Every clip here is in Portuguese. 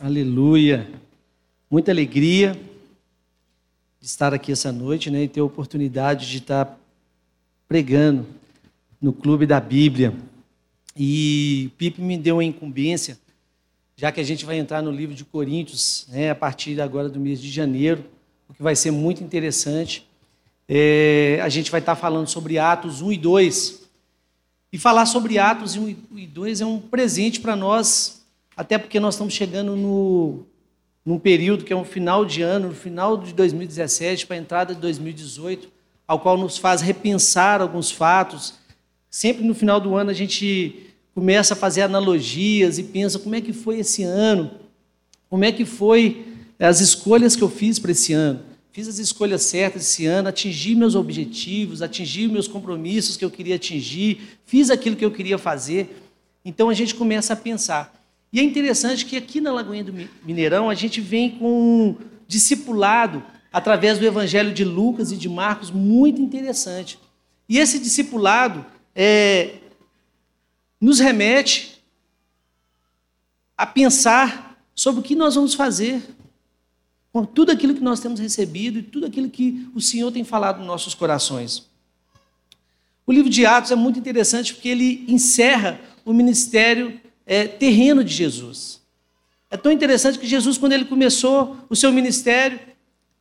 Aleluia. Muita alegria de estar aqui essa noite né, e ter a oportunidade de estar pregando no Clube da Bíblia. E Pipe me deu uma incumbência, já que a gente vai entrar no livro de Coríntios né, a partir agora do mês de janeiro, o que vai ser muito interessante. É, a gente vai estar falando sobre Atos 1 e 2. E falar sobre Atos 1 e 2 é um presente para nós até porque nós estamos chegando no, num período que é um final de ano, no final de 2017 para a entrada de 2018, ao qual nos faz repensar alguns fatos. Sempre no final do ano a gente começa a fazer analogias e pensa como é que foi esse ano, como é que foi as escolhas que eu fiz para esse ano. Fiz as escolhas certas esse ano, atingi meus objetivos, atingi meus compromissos que eu queria atingir, fiz aquilo que eu queria fazer. Então a gente começa a pensar. E é interessante que aqui na Lagoinha do Mineirão a gente vem com um discipulado através do Evangelho de Lucas e de Marcos muito interessante. E esse discipulado é, nos remete a pensar sobre o que nós vamos fazer com tudo aquilo que nós temos recebido e tudo aquilo que o Senhor tem falado nos nossos corações. O livro de Atos é muito interessante porque ele encerra o ministério é, terreno de Jesus. É tão interessante que Jesus, quando ele começou o seu ministério,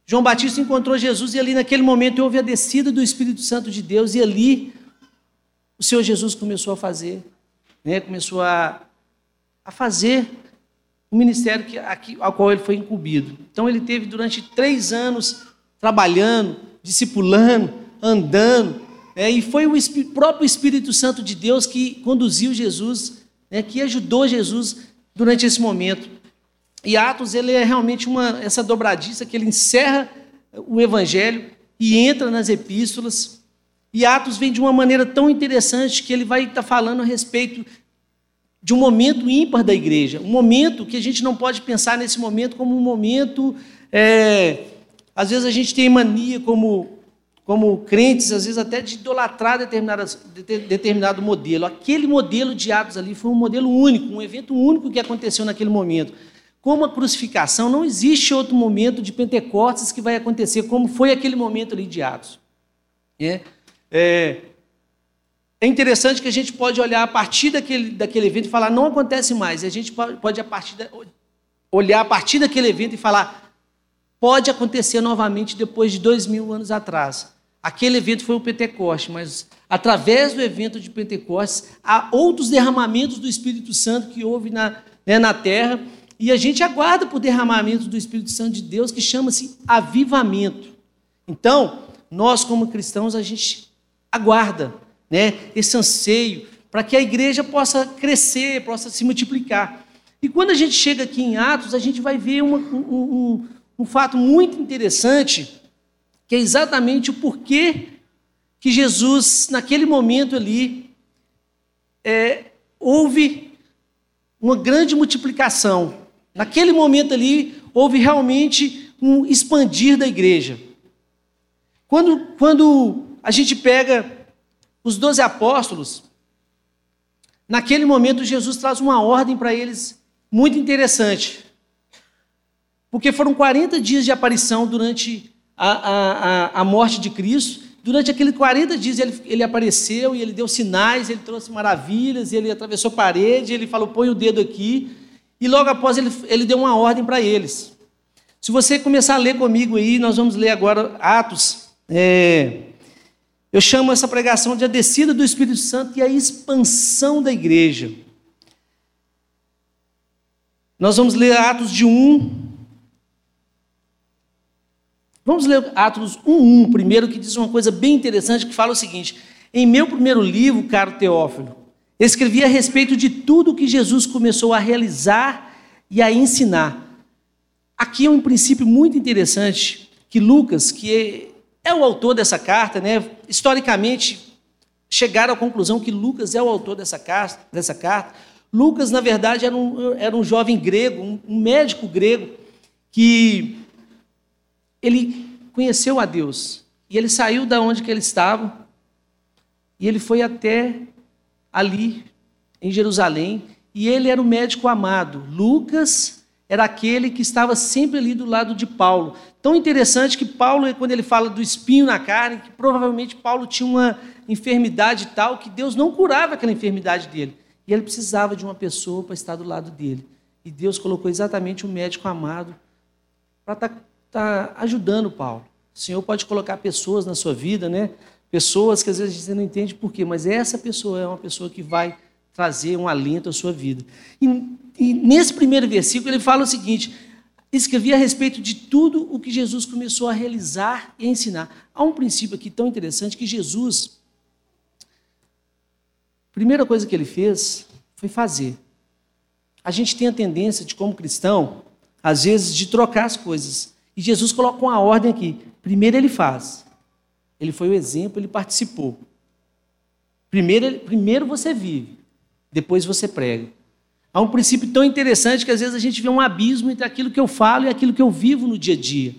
João Batista encontrou Jesus e ali naquele momento houve a descida do Espírito Santo de Deus e ali o Senhor Jesus começou a fazer, né, começou a, a fazer o ministério que, aqui, ao qual ele foi incumbido. Então ele teve durante três anos trabalhando, discipulando, andando, né, e foi o próprio Espírito Santo de Deus que conduziu Jesus né, que ajudou Jesus durante esse momento. E Atos ele é realmente uma essa dobradiça que ele encerra o evangelho e entra nas epístolas. E Atos vem de uma maneira tão interessante que ele vai estar falando a respeito de um momento ímpar da igreja, um momento que a gente não pode pensar nesse momento como um momento. É, às vezes a gente tem mania como como crentes, às vezes até de idolatrar determinado modelo. Aquele modelo de Atos ali foi um modelo único, um evento único que aconteceu naquele momento. Como a crucificação, não existe outro momento de Pentecostes que vai acontecer como foi aquele momento ali de Atos. É, é, é interessante que a gente pode olhar a partir daquele, daquele evento e falar, não acontece mais. E a gente pode, pode a partir da, olhar a partir daquele evento e falar, pode acontecer novamente depois de dois mil anos atrás. Aquele evento foi o Pentecoste, mas através do evento de Pentecostes, há outros derramamentos do Espírito Santo que houve na, né, na terra, e a gente aguarda por derramamento do Espírito Santo de Deus, que chama-se avivamento. Então, nós como cristãos, a gente aguarda né, esse anseio para que a igreja possa crescer, possa se multiplicar. E quando a gente chega aqui em Atos, a gente vai ver uma, um, um, um fato muito interessante que é exatamente o porquê que Jesus, naquele momento ali, é, houve uma grande multiplicação. Naquele momento ali, houve realmente um expandir da igreja. Quando, quando a gente pega os doze apóstolos, naquele momento Jesus traz uma ordem para eles muito interessante. Porque foram 40 dias de aparição durante a, a, a morte de Cristo. Durante aqueles 40 dias ele, ele apareceu e ele deu sinais, ele trouxe maravilhas, ele atravessou parede, ele falou: põe o dedo aqui. E logo após ele, ele deu uma ordem para eles. Se você começar a ler comigo aí, nós vamos ler agora Atos. É, eu chamo essa pregação de a descida do Espírito Santo e a expansão da igreja. Nós vamos ler Atos de 1 Vamos ler Atos 1.1 primeiro, que diz uma coisa bem interessante, que fala o seguinte: Em meu primeiro livro, caro Teófilo, escrevi a respeito de tudo que Jesus começou a realizar e a ensinar. Aqui é um princípio muito interessante que Lucas, que é, o autor dessa carta, né, historicamente chegaram à conclusão que Lucas é o autor dessa carta. Dessa carta. Lucas, na verdade, era um, era um jovem grego, um, um médico grego, que ele conheceu a Deus e ele saiu da onde que ele estava e ele foi até ali em Jerusalém e ele era o médico amado. Lucas era aquele que estava sempre ali do lado de Paulo. Tão interessante que Paulo, quando ele fala do espinho na carne, que provavelmente Paulo tinha uma enfermidade tal que Deus não curava aquela enfermidade dele. E ele precisava de uma pessoa para estar do lado dele. E Deus colocou exatamente o um médico amado para estar tá, tá ajudando Paulo. O Senhor pode colocar pessoas na sua vida, né? Pessoas que às vezes você não entende por quê, mas essa pessoa é uma pessoa que vai trazer um alento à sua vida. E, e nesse primeiro versículo ele fala o seguinte: escrevi a respeito de tudo o que Jesus começou a realizar e a ensinar. Há um princípio aqui tão interessante que Jesus, a primeira coisa que ele fez foi fazer. A gente tem a tendência de, como cristão, às vezes, de trocar as coisas. E Jesus coloca uma ordem aqui. Primeiro ele faz. Ele foi o exemplo, ele participou. Primeiro, primeiro você vive, depois você prega. Há um princípio tão interessante que às vezes a gente vê um abismo entre aquilo que eu falo e aquilo que eu vivo no dia a dia.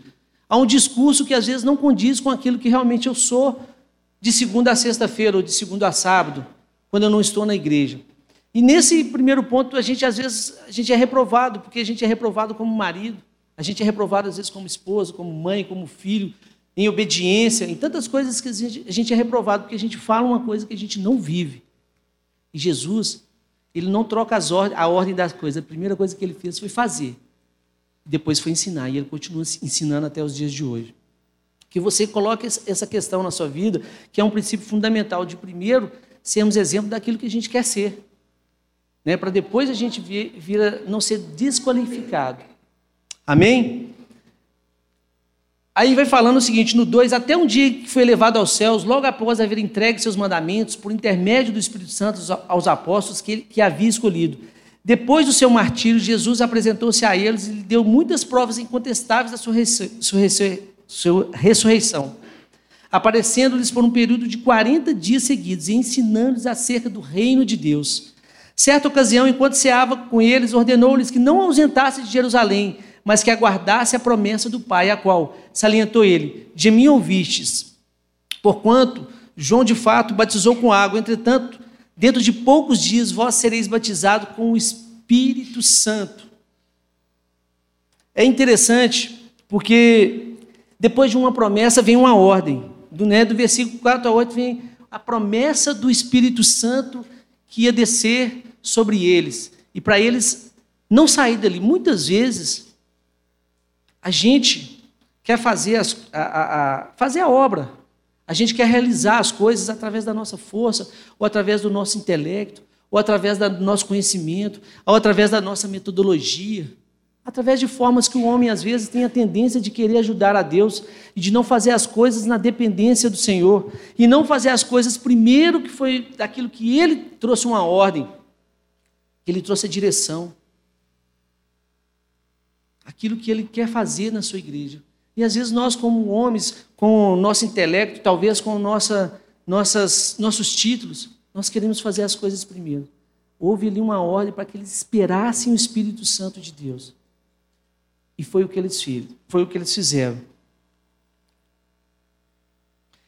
Há um discurso que às vezes não condiz com aquilo que realmente eu sou de segunda a sexta-feira ou de segunda a sábado, quando eu não estou na igreja. E nesse primeiro ponto, a gente às vezes a gente é reprovado, porque a gente é reprovado como marido, a gente é reprovado às vezes como esposo, como mãe, como filho, em obediência, em tantas coisas que a gente, a gente é reprovado, porque a gente fala uma coisa que a gente não vive. E Jesus, ele não troca a ordem das coisas. A primeira coisa que ele fez foi fazer. Depois foi ensinar. E ele continua ensinando até os dias de hoje. Que você coloque essa questão na sua vida, que é um princípio fundamental de primeiro sermos exemplo daquilo que a gente quer ser. Né? Para depois a gente vir, vir a não ser desqualificado. Amém? Aí vai falando o seguinte, no 2, até um dia que foi elevado aos céus, logo após haver entregue seus mandamentos, por intermédio do Espírito Santo aos apóstolos que, ele, que havia escolhido. Depois do seu martírio, Jesus apresentou-se a eles e lhe deu muitas provas incontestáveis da sua, sua, sua ressurreição, aparecendo-lhes por um período de 40 dias seguidos e ensinando-lhes acerca do reino de Deus. Certa ocasião, enquanto ceava com eles, ordenou-lhes que não ausentassem de Jerusalém, mas que aguardasse a promessa do Pai, a qual, salientou ele, de mim ouvistes. Porquanto João de fato batizou com água, entretanto, dentro de poucos dias vós sereis batizados com o Espírito Santo. É interessante, porque depois de uma promessa vem uma ordem. Do, né, do versículo 4 a 8 vem a promessa do Espírito Santo que ia descer sobre eles. E para eles não sair dali. Muitas vezes, a gente quer fazer, as, a, a, a, fazer a obra, a gente quer realizar as coisas através da nossa força, ou através do nosso intelecto, ou através do nosso conhecimento, ou através da nossa metodologia, através de formas que o homem às vezes tem a tendência de querer ajudar a Deus e de não fazer as coisas na dependência do Senhor, e não fazer as coisas primeiro que foi daquilo que ele trouxe uma ordem, ele trouxe a direção aquilo que ele quer fazer na sua igreja. E às vezes nós, como homens, com o nosso intelecto, talvez com nossa, nossas, nossos títulos, nós queremos fazer as coisas primeiro. Houve ali uma ordem para que eles esperassem o Espírito Santo de Deus. E foi o que eles fizeram. Foi o que eles fizeram.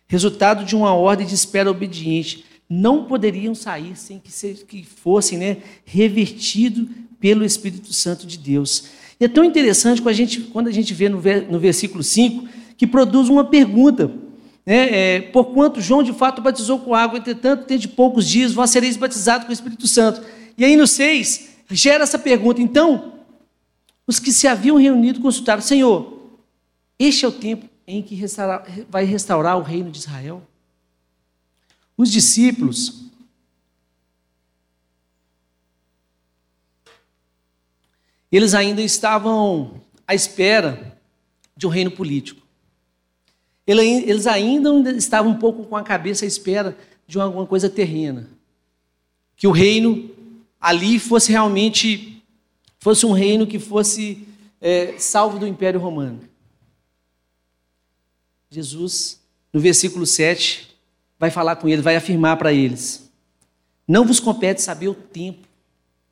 Resultado de uma ordem de espera obediente. Não poderiam sair sem que, se, que fossem né, revertidos pelo Espírito Santo de Deus. E é tão interessante quando a gente, quando a gente vê no, no versículo 5 que produz uma pergunta. Né? É, Porquanto João de fato batizou com água, entretanto, tem de poucos dias, vós sereis batizados com o Espírito Santo. E aí no 6, gera essa pergunta. Então, os que se haviam reunido consultaram: Senhor, este é o tempo em que restaurar, vai restaurar o reino de Israel? Os discípulos eles ainda estavam à espera de um reino político. Eles ainda estavam um pouco com a cabeça à espera de alguma coisa terrena. Que o reino ali fosse realmente, fosse um reino que fosse é, salvo do Império Romano. Jesus, no versículo 7, vai falar com eles, vai afirmar para eles: Não vos compete saber o tempo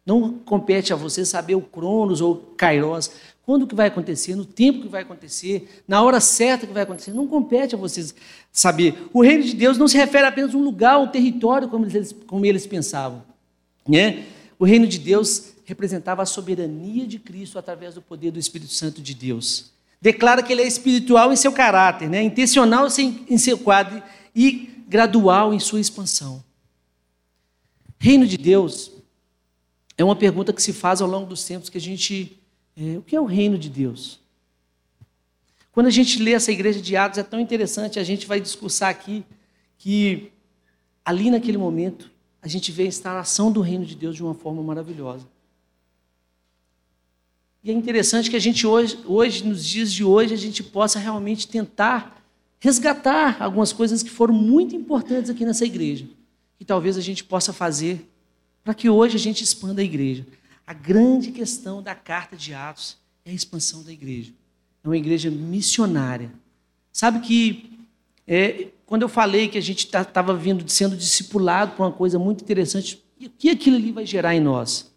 não compete a você saber o Cronos ou Kairos, quando que vai acontecer, no tempo que vai acontecer, na hora certa que vai acontecer. Não compete a vocês saber. O reino de Deus não se refere apenas a um lugar, um território, como eles, como eles pensavam. Né? O reino de Deus representava a soberania de Cristo através do poder do Espírito Santo de Deus. Declara que ele é espiritual em seu caráter, né? intencional em seu quadro e gradual em sua expansão. Reino de Deus é uma pergunta que se faz ao longo dos tempos que a gente. É, o que é o reino de Deus? Quando a gente lê essa igreja de Atos, é tão interessante, a gente vai discursar aqui que ali naquele momento a gente vê a instalação do reino de Deus de uma forma maravilhosa. E é interessante que a gente hoje, hoje, nos dias de hoje, a gente possa realmente tentar resgatar algumas coisas que foram muito importantes aqui nessa igreja, que talvez a gente possa fazer para que hoje a gente expanda a igreja. A grande questão da carta de Atos é a expansão da igreja. É uma igreja missionária. Sabe que é, quando eu falei que a gente estava tá, vindo sendo discipulado por uma coisa muito interessante, o que aquilo ali vai gerar em nós?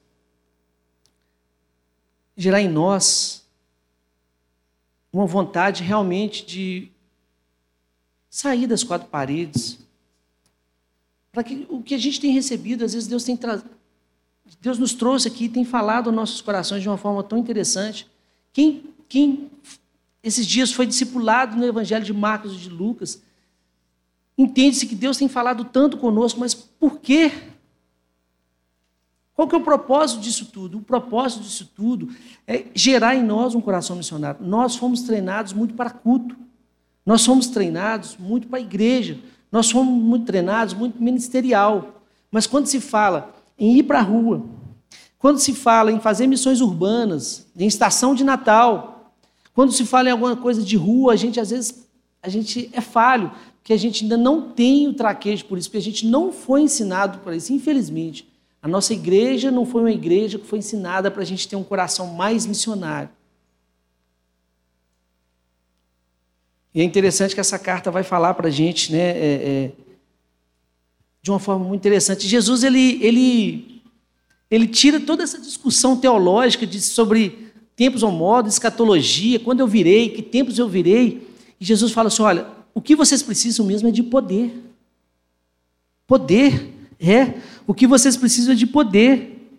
Gerar em nós uma vontade realmente de sair das quatro paredes. Para que o que a gente tem recebido, às vezes Deus tem Deus nos trouxe aqui, tem falado aos nossos corações de uma forma tão interessante. Quem, quem esses dias foi discipulado no Evangelho de Marcos e de Lucas, Entende-se que Deus tem falado tanto conosco, mas por quê? Qual que é o propósito disso tudo? O propósito disso tudo é gerar em nós um coração missionário. Nós fomos treinados muito para culto. Nós fomos treinados muito para a igreja. Nós fomos muito treinados muito ministerial. Mas quando se fala em ir para a rua, quando se fala em fazer missões urbanas, em estação de Natal, quando se fala em alguma coisa de rua, a gente às vezes a gente é falho, que a gente ainda não tem o traquejo por isso, porque a gente não foi ensinado para isso, infelizmente. A nossa igreja não foi uma igreja que foi ensinada para a gente ter um coração mais missionário. E é interessante que essa carta vai falar para a gente, né, é, é, de uma forma muito interessante. Jesus ele, ele, ele tira toda essa discussão teológica de, sobre tempos ou modo, escatologia, quando eu virei, que tempos eu virei. E Jesus fala assim: olha, o que vocês precisam mesmo é de poder. Poder, é. O que vocês precisam é de poder.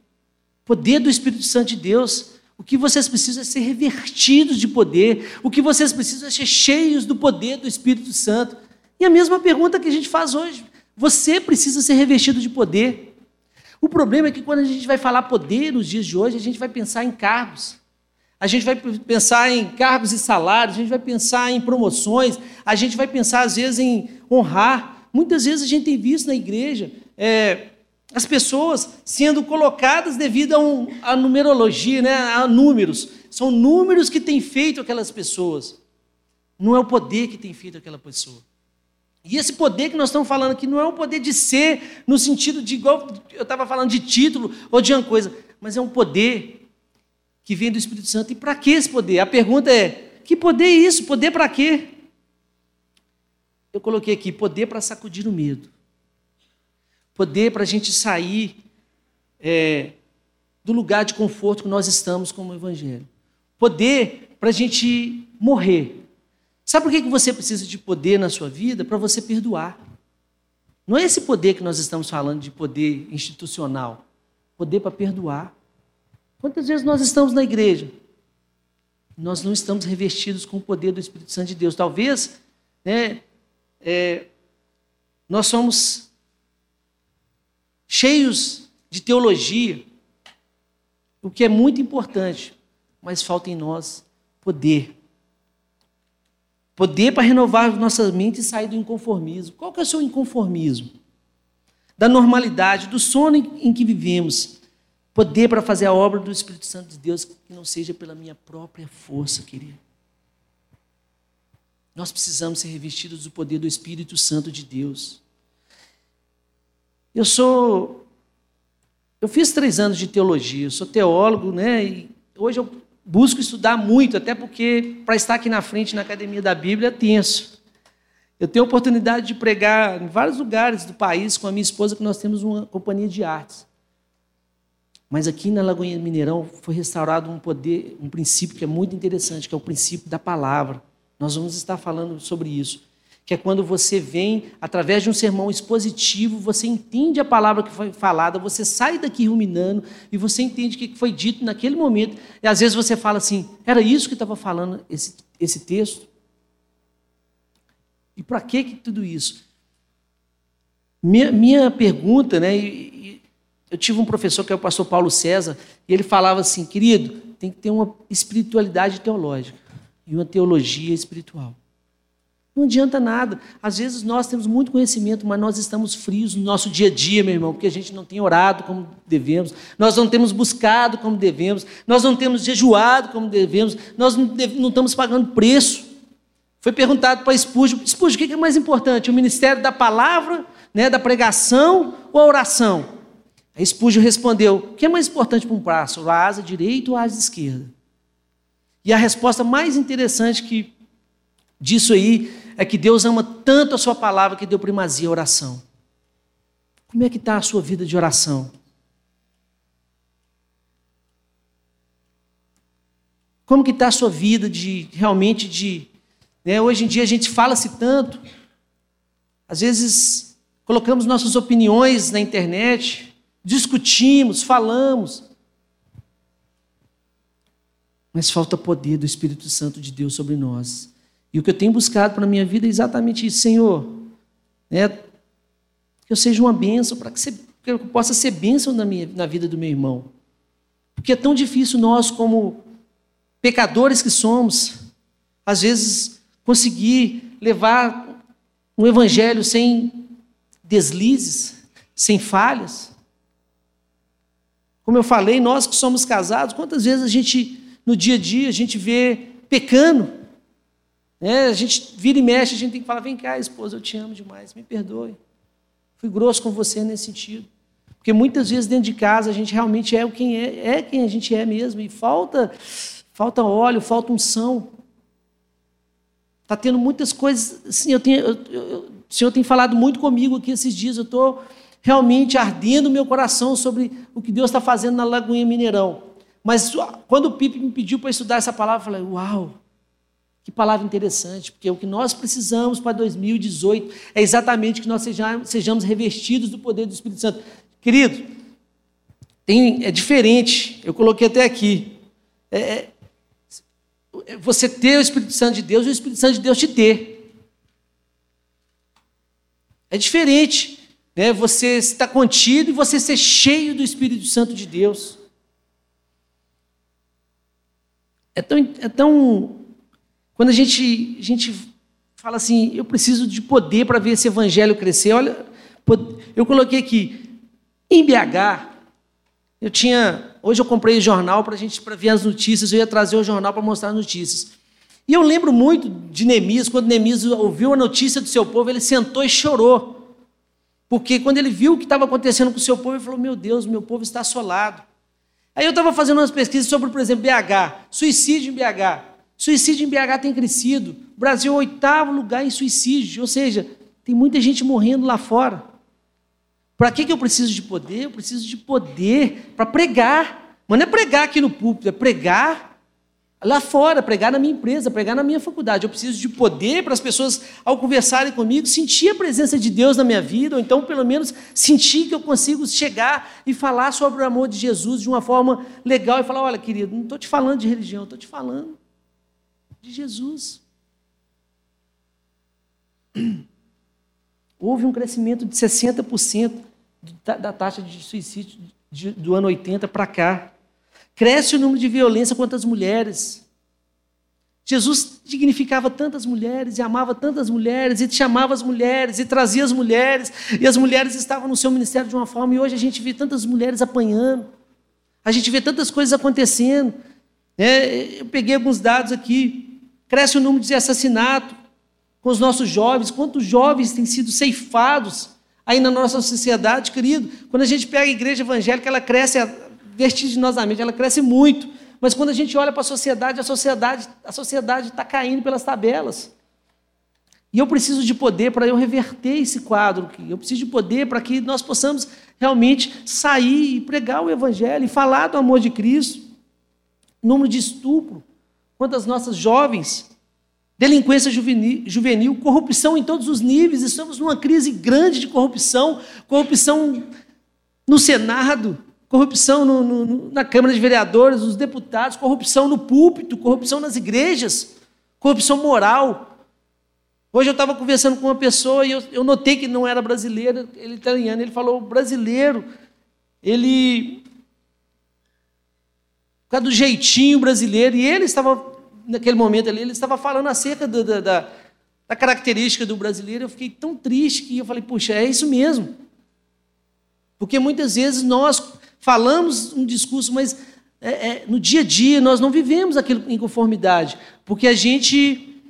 Poder do Espírito Santo de Deus. O que vocês precisam é ser revertidos de poder. O que vocês precisam é ser cheios do poder do Espírito Santo. E a mesma pergunta que a gente faz hoje. Você precisa ser revestido de poder. O problema é que quando a gente vai falar poder nos dias de hoje, a gente vai pensar em cargos. A gente vai pensar em cargos e salários, a gente vai pensar em promoções, a gente vai pensar, às vezes, em honrar. Muitas vezes a gente tem visto na igreja é, as pessoas sendo colocadas devido a, um, a numerologia, né, a números. São números que têm feito aquelas pessoas. Não é o poder que tem feito aquela pessoa. E esse poder que nós estamos falando aqui não é um poder de ser, no sentido de, igual eu estava falando, de título ou de uma coisa, mas é um poder que vem do Espírito Santo. E para que esse poder? A pergunta é: que poder é isso? Poder para quê? Eu coloquei aqui: poder para sacudir o medo. Poder para a gente sair é, do lugar de conforto que nós estamos como Evangelho. Poder para a gente morrer. Sabe por que você precisa de poder na sua vida? Para você perdoar. Não é esse poder que nós estamos falando de poder institucional. Poder para perdoar. Quantas vezes nós estamos na igreja? Nós não estamos revestidos com o poder do Espírito Santo de Deus. Talvez né, é, nós somos cheios de teologia, o que é muito importante, mas falta em nós poder. Poder para renovar nossa mente e sair do inconformismo. Qual que é o seu inconformismo? Da normalidade, do sono em que vivemos Poder para fazer a obra do Espírito Santo de Deus que não seja pela minha própria força, querido. Nós precisamos ser revestidos do poder do Espírito Santo de Deus. Eu sou. Eu fiz três anos de teologia, eu sou teólogo, né? E hoje eu busco estudar muito, até porque para estar aqui na frente na academia da Bíblia é tenso. Eu tenho a oportunidade de pregar em vários lugares do país com a minha esposa, que nós temos uma companhia de artes. Mas aqui na Lagoinha Mineirão foi restaurado um poder, um princípio que é muito interessante, que é o princípio da palavra. Nós vamos estar falando sobre isso. Que é quando você vem, através de um sermão expositivo, você entende a palavra que foi falada, você sai daqui ruminando e você entende o que foi dito naquele momento. E às vezes você fala assim: era isso que estava falando esse, esse texto? E para que, tudo isso? Minha, minha pergunta, né? E, e eu tive um professor que é o pastor Paulo César, e ele falava assim: querido, tem que ter uma espiritualidade teológica e uma teologia espiritual. Não adianta nada. Às vezes nós temos muito conhecimento, mas nós estamos frios no nosso dia a dia, meu irmão, porque a gente não tem orado como devemos, nós não temos buscado como devemos, nós não temos jejuado como devemos, nós não, deve, não estamos pagando preço. Foi perguntado para Espúrgio, Espúrgio, o que é mais importante, o ministério da palavra, né, da pregação ou a oração? Aí Espúrgio respondeu, o que é mais importante para um braço, a asa direita ou a asa esquerda? E a resposta mais interessante que disso aí é que Deus ama tanto a sua palavra que deu primazia à oração. Como é que está a sua vida de oração? Como que está a sua vida de realmente de. Né, hoje em dia a gente fala-se tanto, às vezes colocamos nossas opiniões na internet, discutimos, falamos, mas falta poder do Espírito Santo de Deus sobre nós. E o que eu tenho buscado para a minha vida é exatamente isso, Senhor. Né? Que eu seja uma bênção, para que, que eu possa ser bênção na, minha, na vida do meu irmão. Porque é tão difícil nós, como pecadores que somos, às vezes conseguir levar um evangelho sem deslizes, sem falhas. Como eu falei, nós que somos casados, quantas vezes a gente, no dia a dia, a gente vê pecando, né? A gente vira e mexe, a gente tem que falar: vem cá, esposa, eu te amo demais, me perdoe. Fui grosso com você nesse sentido. Porque muitas vezes dentro de casa a gente realmente é quem é, é quem a gente é mesmo, e falta, falta óleo, falta unção. Está tendo muitas coisas. Assim, eu tenho, eu, eu, o Senhor tem falado muito comigo aqui esses dias. Eu estou realmente ardendo meu coração sobre o que Deus está fazendo na Lagoinha Mineirão. Mas quando o Pipe me pediu para estudar essa palavra, eu falei: Uau! Que palavra interessante, porque o que nós precisamos para 2018 é exatamente que nós sejamos, revestidos do poder do Espírito Santo. Querido, tem, é diferente, eu coloquei até aqui. É, é, você ter o Espírito Santo de Deus e o Espírito Santo de Deus te ter. É diferente né? você estar contido e você ser cheio do Espírito Santo de Deus. É tão, é tão quando a gente, a gente fala assim, eu preciso de poder para ver esse evangelho crescer. Olha, eu coloquei aqui, em BH, eu tinha. Hoje eu comprei jornal para a gente para ver as notícias, eu ia trazer o jornal para mostrar as notícias. E eu lembro muito de Neemias, quando Neemias ouviu a notícia do seu povo, ele sentou e chorou. Porque quando ele viu o que estava acontecendo com o seu povo, ele falou: Meu Deus, meu povo está assolado. Aí eu estava fazendo umas pesquisas sobre, por exemplo, BH, suicídio em BH. Suicídio em BH tem crescido. O Brasil é o oitavo lugar em suicídio, ou seja, tem muita gente morrendo lá fora. Para que, que eu preciso de poder? Eu preciso de poder para pregar. Mas não é pregar aqui no púlpito, é pregar lá fora, pregar na minha empresa, pregar na minha faculdade. Eu preciso de poder para as pessoas, ao conversarem comigo, sentir a presença de Deus na minha vida, ou então, pelo menos, sentir que eu consigo chegar e falar sobre o amor de Jesus de uma forma legal e falar: olha, querido, não estou te falando de religião, estou te falando de Jesus. Houve um crescimento de 60% da taxa de suicídio do ano 80 para cá. Cresce o número de violência contra as mulheres. Jesus dignificava tantas mulheres e amava tantas mulheres e chamava as mulheres e trazia as mulheres e as mulheres estavam no seu ministério de uma forma e hoje a gente vê tantas mulheres apanhando, a gente vê tantas coisas acontecendo. É, eu peguei alguns dados aqui. Cresce o número de assassinato com os nossos jovens. Quantos jovens têm sido ceifados aí na nossa sociedade, querido? Quando a gente pega a igreja evangélica, ela cresce vertiginosamente, ela cresce muito. Mas quando a gente olha para a sociedade, a sociedade a sociedade está caindo pelas tabelas. E eu preciso de poder para eu reverter esse quadro. Eu preciso de poder para que nós possamos realmente sair e pregar o Evangelho e falar do amor de Cristo. Número de estupro, quantas nossas jovens delinquência juvenil, juvenil, corrupção em todos os níveis. Estamos numa crise grande de corrupção, corrupção no Senado, corrupção no, no, na Câmara de Vereadores, nos deputados, corrupção no púlpito, corrupção nas igrejas, corrupção moral. Hoje eu estava conversando com uma pessoa e eu, eu notei que não era brasileiro, ele italiano. Ele falou: brasileiro, ele. Por causa do jeitinho brasileiro, e ele estava naquele momento ali, ele estava falando acerca do, da, da, da característica do brasileiro. Eu fiquei tão triste que eu falei, puxa, é isso mesmo. Porque muitas vezes nós falamos um discurso, mas é, é, no dia a dia nós não vivemos aquilo em conformidade, porque a gente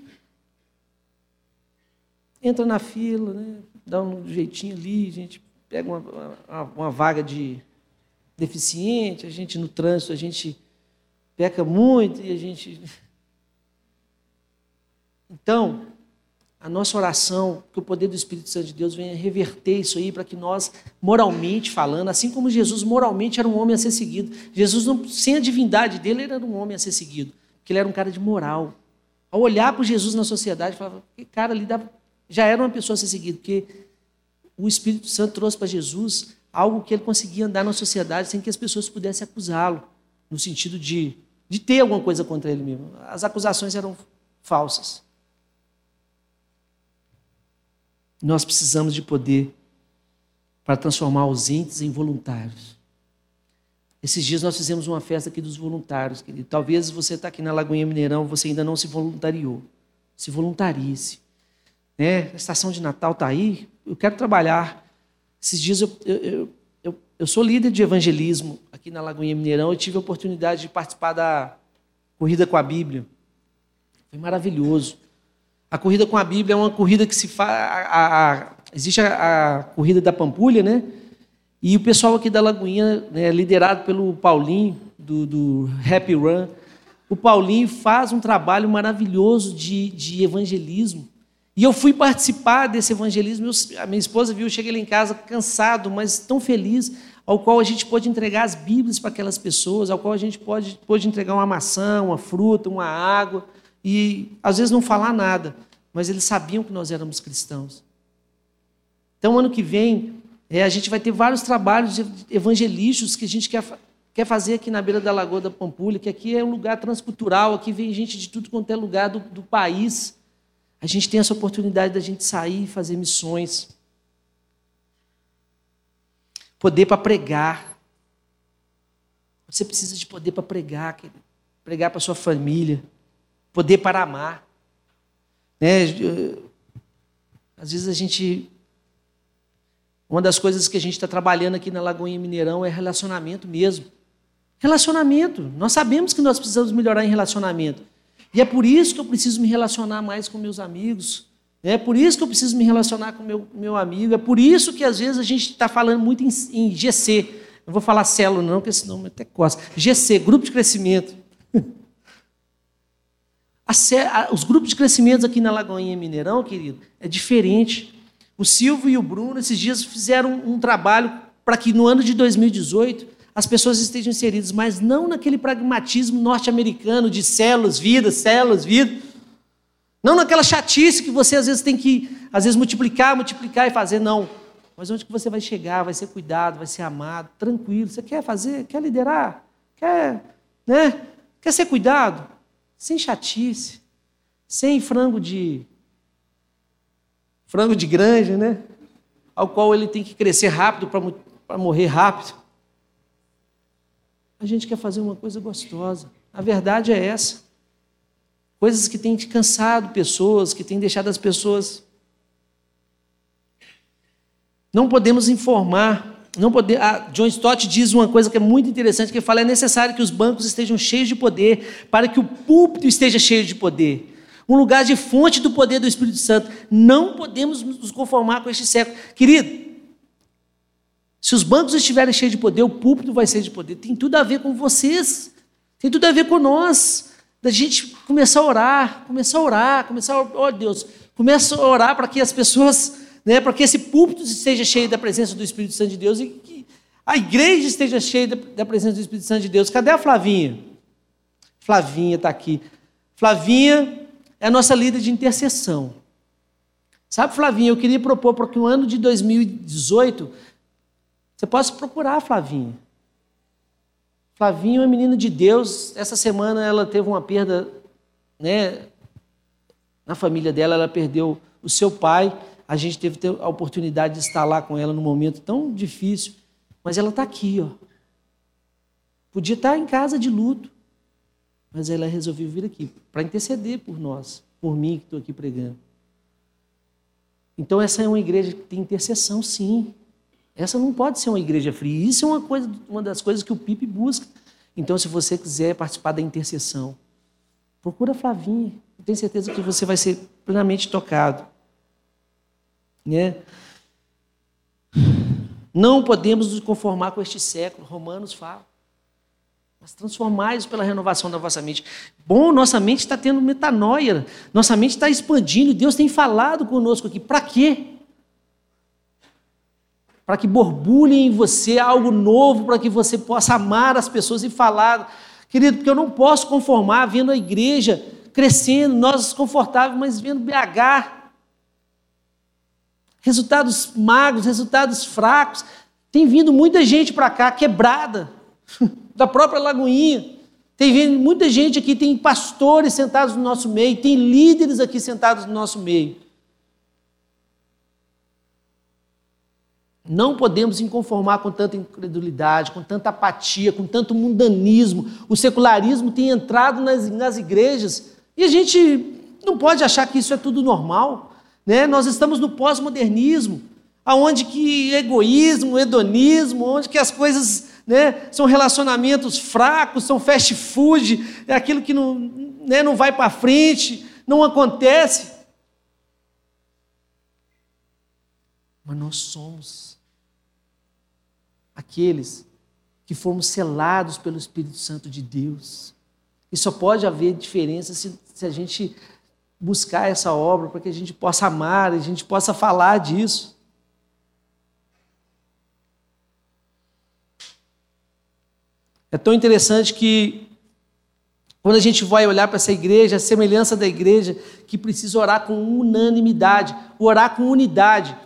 entra na fila, né, dá um jeitinho ali, a gente pega uma, uma, uma vaga de deficiente, a gente no trânsito, a gente peca muito e a gente então, a nossa oração, que o poder do Espírito Santo de Deus venha reverter isso aí para que nós, moralmente falando, assim como Jesus moralmente era um homem a ser seguido, Jesus, não, sem a divindade dele, ele era um homem a ser seguido, porque ele era um cara de moral. Ao olhar para Jesus na sociedade, falava, que cara ali dava, já era uma pessoa a ser seguida, porque o Espírito Santo trouxe para Jesus algo que ele conseguia andar na sociedade sem que as pessoas pudessem acusá-lo, no sentido de, de ter alguma coisa contra ele mesmo. As acusações eram falsas. Nós precisamos de poder para transformar ausentes em voluntários. Esses dias nós fizemos uma festa aqui dos voluntários, querido. Talvez você está aqui na Lagoinha Mineirão, você ainda não se voluntariou. Se voluntarie-se. Né? A estação de Natal está aí, eu quero trabalhar. Esses dias eu, eu, eu, eu, sou líder de evangelismo aqui na Lagoinha Mineirão. Eu tive a oportunidade de participar da Corrida com a Bíblia. Foi maravilhoso. A corrida com a Bíblia é uma corrida que se faz. Existe a, a, corrida da Pampulha, né? E o pessoal aqui da Lagoinha, né, liderado pelo Paulinho, do, do Happy Run, o Paulinho faz um trabalho maravilhoso de, de evangelismo. E eu fui participar desse evangelismo. Eu, a minha esposa viu, eu cheguei lá em casa cansado, mas tão feliz, ao qual a gente pode entregar as Bíblias para aquelas pessoas, ao qual a gente pode, pode entregar uma maçã, uma fruta, uma água e às vezes não falar nada, mas eles sabiam que nós éramos cristãos. Então, ano que vem, é, a gente vai ter vários trabalhos evangelísticos que a gente quer, quer fazer aqui na beira da Lagoa da Pampulha, que aqui é um lugar transcultural, aqui vem gente de tudo quanto é lugar do, do país. A gente tem essa oportunidade da gente sair e fazer missões. Poder para pregar. Você precisa de poder para pregar, querido. pregar para sua família poder para amar. Né? Às vezes a gente. Uma das coisas que a gente está trabalhando aqui na Lagoinha Mineirão é relacionamento mesmo. Relacionamento. Nós sabemos que nós precisamos melhorar em relacionamento. E é por isso que eu preciso me relacionar mais com meus amigos. É por isso que eu preciso me relacionar com meu, meu amigo. É por isso que às vezes a gente está falando muito em, em GC. Eu vou falar célula, não, porque senão até costa. GC, grupo de crescimento. A, os grupos de crescimento aqui na Lagoinha Mineirão, querido, é diferente. O Silvio e o Bruno, esses dias, fizeram um, trabalho para que no ano de 2018 as pessoas estejam inseridas, mas não naquele pragmatismo norte-americano de células, vidas, células, vida. Não naquela chatice que você às vezes tem que, às vezes, multiplicar, multiplicar e fazer, não. Mas onde que você vai chegar? Vai ser cuidado, vai ser amado, tranquilo. Você quer fazer? Quer liderar? Quer, né? Quer ser cuidado? Sem chatice, sem frango de frango de granja, né? Ao qual ele tem que crescer rápido para morrer rápido. A gente quer fazer uma coisa gostosa. A verdade é essa. Coisas que têm cansado pessoas, que têm deixado as pessoas. Não podemos informar não poder, a John Stott diz uma coisa que é muito interessante, que ele fala, é necessário que os bancos estejam cheios de poder, para que o púlpito esteja cheio de poder. Um lugar de fonte do poder do Espírito Santo. Não podemos nos conformar com este século. Querido, se os bancos estiverem cheios de poder, o púlpito vai ser de poder. Tem tudo a ver com vocês. Tem tudo a ver com nós. Da gente começar a orar, começar a orar, começar a, oh Deus, começa a orar para que as pessoas né, para que esse púlpito esteja cheio da presença do Espírito Santo de Deus e que a igreja esteja cheia da presença do Espírito Santo de Deus. Cadê a Flavinha? Flavinha está aqui. Flavinha é a nossa líder de intercessão. Sabe, Flavinha, eu queria propor para que o ano de 2018, você possa procurar, Flavinha. Flavinha é uma menina de Deus. Essa semana ela teve uma perda, né? Na família dela, ela perdeu o seu pai. A gente teve a oportunidade de estar lá com ela num momento tão difícil. Mas ela está aqui, ó. Podia estar em casa de luto. Mas ela resolveu vir aqui para interceder por nós, por mim que estou aqui pregando. Então essa é uma igreja que tem intercessão, sim. Essa não pode ser uma igreja fria. Isso é uma, coisa, uma das coisas que o Pipe busca. Então, se você quiser participar da intercessão, procura Flavinha. Eu tenho certeza que você vai ser plenamente tocado. Né? Não podemos nos conformar com este século. Romanos fala. Mas transformais pela renovação da vossa mente. Bom, nossa mente está tendo metanoia, nossa mente está expandindo, Deus tem falado conosco aqui. Para quê? Para que borbulhe em você algo novo, para que você possa amar as pessoas e falar. Querido, porque eu não posso conformar vendo a igreja crescendo, nós confortáveis, mas vendo BH. Resultados magros, resultados fracos. Tem vindo muita gente para cá quebrada. da própria Lagoinha. Tem muita gente aqui, tem pastores sentados no nosso meio, tem líderes aqui sentados no nosso meio. Não podemos nos conformar com tanta incredulidade, com tanta apatia, com tanto mundanismo. O secularismo tem entrado nas, nas igrejas e a gente não pode achar que isso é tudo normal. Né? Nós estamos no pós-modernismo, aonde que egoísmo, hedonismo, onde que as coisas né? são relacionamentos fracos, são fast food, é aquilo que não, né, não vai para frente, não acontece. Mas nós somos aqueles que fomos selados pelo Espírito Santo de Deus. E só pode haver diferença se, se a gente buscar essa obra para que a gente possa amar, a gente possa falar disso. É tão interessante que, quando a gente vai olhar para essa igreja, a semelhança da igreja, que precisa orar com unanimidade, orar com unidade.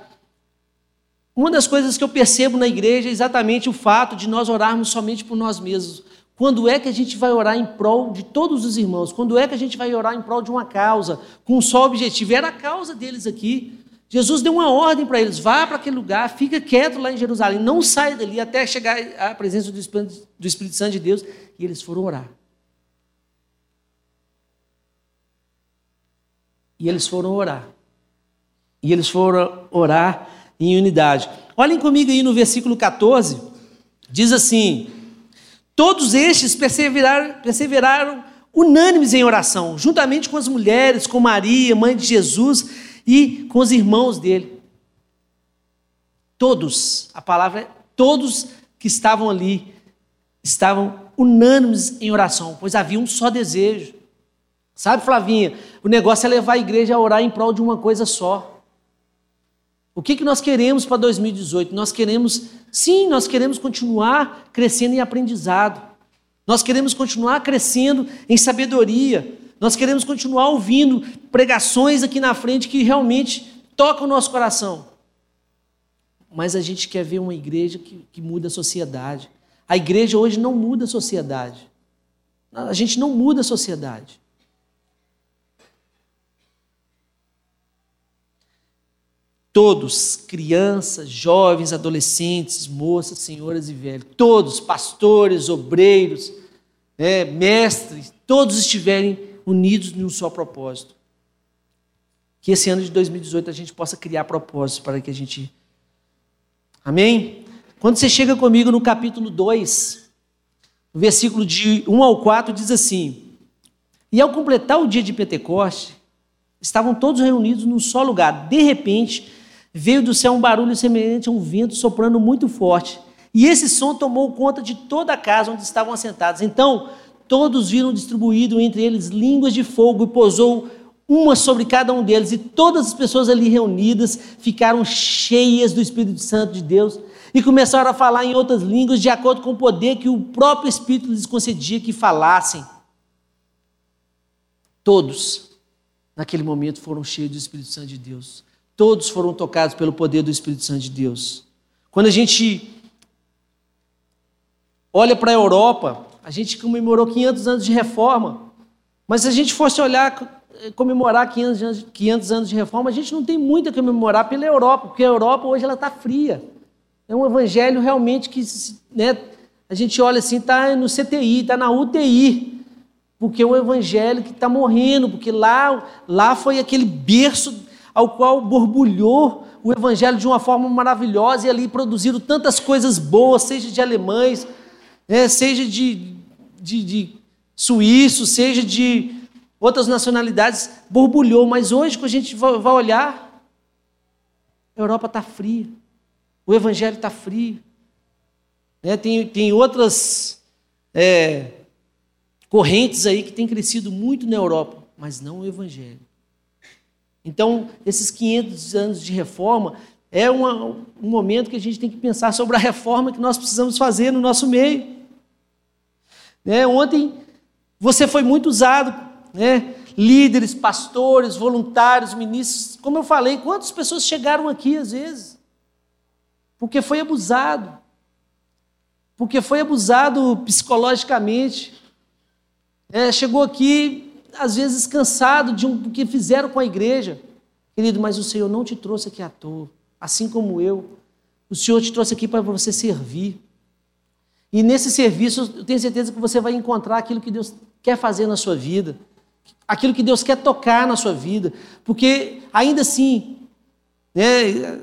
Uma das coisas que eu percebo na igreja é exatamente o fato de nós orarmos somente por nós mesmos. Quando é que a gente vai orar em prol de todos os irmãos? Quando é que a gente vai orar em prol de uma causa, com um só objetivo? Era a causa deles aqui. Jesus deu uma ordem para eles: vá para aquele lugar, fica quieto lá em Jerusalém, não saia dali até chegar à presença do Espírito, do Espírito Santo de Deus. E eles foram orar. E eles foram orar. E eles foram orar em unidade. Olhem comigo aí no versículo 14. Diz assim: Todos estes perseveraram, perseveraram unânimes em oração, juntamente com as mulheres, com Maria, mãe de Jesus e com os irmãos dele. Todos, a palavra é todos que estavam ali, estavam unânimes em oração, pois havia um só desejo. Sabe, Flavinha, o negócio é levar a igreja a orar em prol de uma coisa só. O que, que nós queremos para 2018? Nós queremos, sim, nós queremos continuar crescendo em aprendizado. Nós queremos continuar crescendo em sabedoria. Nós queremos continuar ouvindo pregações aqui na frente que realmente tocam o nosso coração. Mas a gente quer ver uma igreja que, que muda a sociedade. A igreja hoje não muda a sociedade. A gente não muda a sociedade. Todos, crianças, jovens, adolescentes, moças, senhoras e velhos, todos, pastores, obreiros, é, mestres, todos estiverem unidos em um só propósito. Que esse ano de 2018 a gente possa criar propósitos para que a gente. Amém? Quando você chega comigo no capítulo 2, no versículo de 1 ao 4, diz assim: E ao completar o dia de Pentecoste, estavam todos reunidos num só lugar. De repente, veio do céu um barulho semelhante a um vento soprando muito forte. E esse som tomou conta de toda a casa onde estavam assentados. Então, Todos viram distribuído entre eles línguas de fogo e pousou uma sobre cada um deles, e todas as pessoas ali reunidas ficaram cheias do Espírito Santo de Deus e começaram a falar em outras línguas de acordo com o poder que o próprio Espírito lhes concedia que falassem. Todos, naquele momento foram cheios do Espírito Santo de Deus. Todos foram tocados pelo poder do Espírito Santo de Deus. Quando a gente olha para a Europa, a gente comemorou 500 anos de reforma, mas se a gente fosse olhar, comemorar 500 anos, 500 anos de reforma, a gente não tem muito a comemorar pela Europa, porque a Europa hoje ela está fria. É um evangelho realmente que né, a gente olha assim, está no CTI, está na UTI, porque é um evangelho que está morrendo, porque lá, lá foi aquele berço ao qual borbulhou o evangelho de uma forma maravilhosa e ali produziram tantas coisas boas, seja de alemães, né, seja de, de, de suíços, seja de outras nacionalidades, borbulhou. Mas hoje, quando a gente vai olhar, a Europa está fria, o evangelho está frio. Né? Tem, tem outras é, correntes aí que têm crescido muito na Europa, mas não o Evangelho. Então, esses 500 anos de reforma é uma, um momento que a gente tem que pensar sobre a reforma que nós precisamos fazer no nosso meio. Né? Ontem você foi muito usado, né? líderes, pastores, voluntários, ministros. Como eu falei, quantas pessoas chegaram aqui às vezes? Porque foi abusado porque foi abusado psicologicamente. É, chegou aqui, às vezes, cansado de um, do que fizeram com a igreja. Querido, mas o Senhor não te trouxe aqui à toa, assim como eu. O Senhor te trouxe aqui para você servir. E nesse serviço, eu tenho certeza que você vai encontrar aquilo que Deus quer fazer na sua vida, aquilo que Deus quer tocar na sua vida, porque ainda assim, né,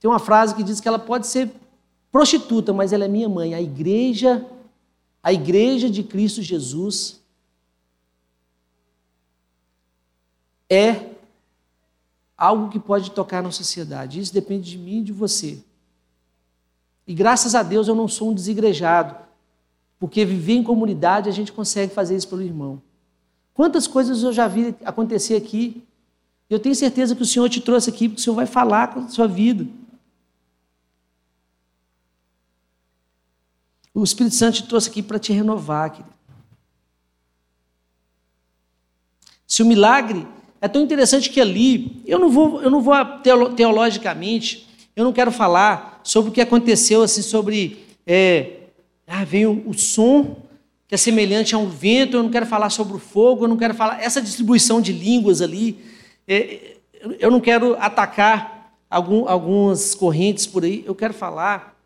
tem uma frase que diz que ela pode ser prostituta, mas ela é minha mãe. A igreja, a igreja de Cristo Jesus é algo que pode tocar na sociedade. Isso depende de mim e de você. E graças a Deus eu não sou um desigrejado, porque viver em comunidade a gente consegue fazer isso pelo irmão. Quantas coisas eu já vi acontecer aqui. Eu tenho certeza que o Senhor te trouxe aqui, porque o Senhor vai falar com a sua vida. O Espírito Santo te trouxe aqui para te renovar, querido. Se o milagre é tão interessante que ali, eu não vou, eu não vou teologicamente, eu não quero falar sobre o que aconteceu, assim, sobre é, ah, vem o, o som que é semelhante a um vento, eu não quero falar sobre o fogo, eu não quero falar essa distribuição de línguas ali, é, eu não quero atacar algum, algumas correntes por aí, eu quero falar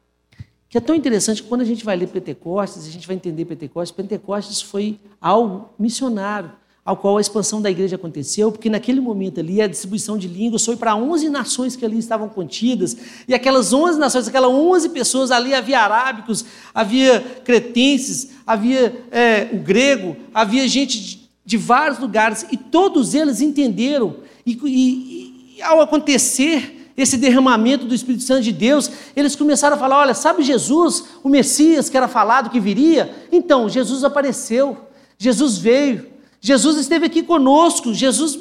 que é tão interessante que quando a gente vai ler Pentecostes, a gente vai entender Pentecostes, Pentecostes foi algo missionário, ao qual a expansão da igreja aconteceu, porque naquele momento ali a distribuição de línguas foi para 11 nações que ali estavam contidas, e aquelas 11 nações, aquelas 11 pessoas, ali havia arábicos, havia cretenses, havia é, o grego, havia gente de, de, vários lugares, e todos eles entenderam, e, e, e ao acontecer esse derramamento do Espírito Santo de Deus, eles começaram a falar: olha, sabe Jesus, o Messias que era falado que viria? Então, Jesus apareceu, Jesus veio, Jesus esteve aqui conosco, Jesus,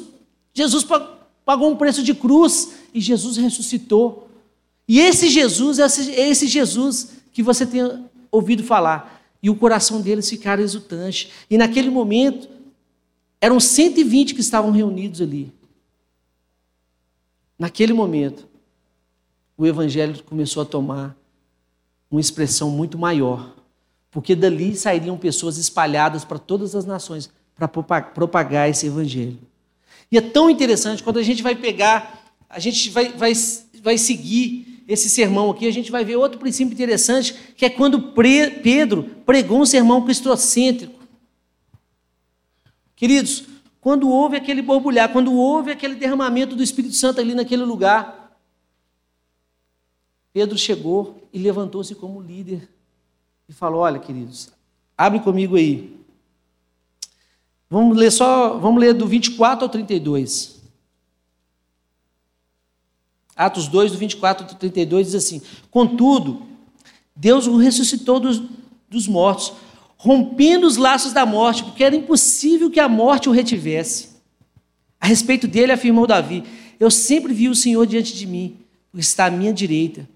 Jesus pagou um preço de cruz e Jesus ressuscitou. E esse Jesus é esse Jesus que você tem ouvido falar. E o coração deles ficaram exultante. E naquele momento, eram 120 que estavam reunidos ali. Naquele momento, o evangelho começou a tomar uma expressão muito maior, porque dali sairiam pessoas espalhadas para todas as nações para propagar esse evangelho. E é tão interessante quando a gente vai pegar, a gente vai, vai, vai seguir esse sermão aqui, a gente vai ver outro princípio interessante, que é quando Pedro pregou um sermão cristocêntrico. Queridos, quando houve aquele borbulhar, quando houve aquele derramamento do Espírito Santo ali naquele lugar, Pedro chegou e levantou-se como líder e falou: Olha, queridos, abre comigo aí. Vamos ler só, vamos ler do 24 ao 32. Atos 2, do 24 ao 32, diz assim: Contudo, Deus o ressuscitou dos, dos mortos rompendo os laços da morte, porque era impossível que a morte o retivesse. A respeito dele, afirmou Davi: Eu sempre vi o Senhor diante de mim, porque está à minha direita,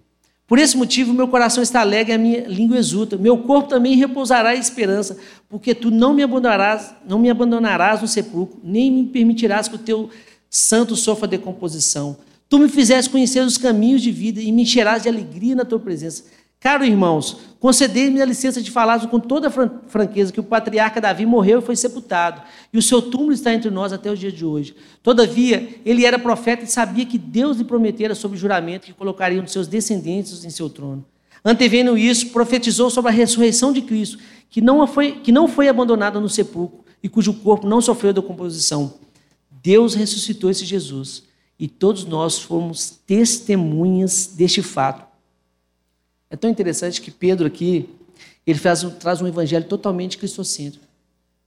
Por esse motivo, meu coração está alegre e a minha língua exulta. Meu corpo também repousará em esperança, porque tu não me abandonarás, não me abandonarás no sepulcro, nem me permitirás que o teu santo sofra decomposição. Tu me fizeste conhecer os caminhos de vida e me encherás de alegria na tua presença. Caro irmãos, concedei-me a licença de falar com toda franqueza que o patriarca Davi morreu e foi sepultado, e o seu túmulo está entre nós até o dia de hoje. Todavia, ele era profeta e sabia que Deus lhe prometera sob juramento que colocaria um de seus descendentes em seu trono. Antevendo isso, profetizou sobre a ressurreição de Cristo, que não foi, que não foi abandonado no sepulcro e cujo corpo não sofreu decomposição. Deus ressuscitou esse Jesus, e todos nós fomos testemunhas deste fato. É tão interessante que Pedro aqui, ele faz, traz um evangelho totalmente cristocêntrico.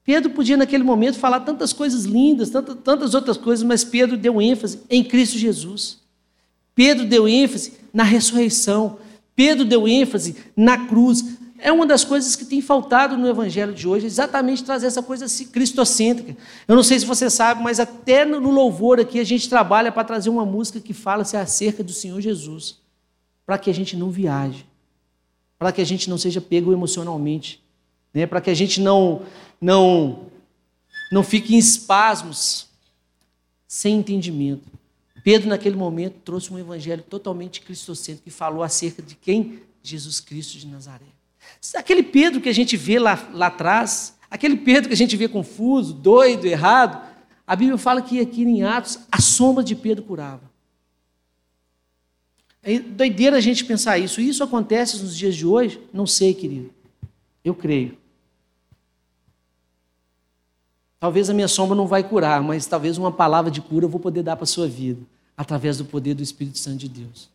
Pedro podia naquele momento falar tantas coisas lindas, tantas, tantas outras coisas, mas Pedro deu ênfase em Cristo Jesus. Pedro deu ênfase na ressurreição. Pedro deu ênfase na cruz. É uma das coisas que tem faltado no evangelho de hoje, exatamente trazer essa coisa cristocêntrica. Eu não sei se você sabe, mas até no louvor aqui a gente trabalha para trazer uma música que fala-se acerca do Senhor Jesus, para que a gente não viaje para que a gente não seja pego emocionalmente, né? para que a gente não, não, não fique em espasmos, sem entendimento. Pedro, naquele momento, trouxe um evangelho totalmente cristocêntrico que falou acerca de quem? Jesus Cristo de Nazaré. Aquele Pedro que a gente vê lá, lá atrás, aquele Pedro que a gente vê confuso, doido, errado, a Bíblia fala que aqui em Atos, a sombra de Pedro curava. É doideira a gente pensar isso. Isso acontece nos dias de hoje? Não sei, querido. Eu creio. Talvez a minha sombra não vai curar, mas talvez uma palavra de cura eu vou poder dar para a sua vida, através do poder do Espírito Santo de Deus.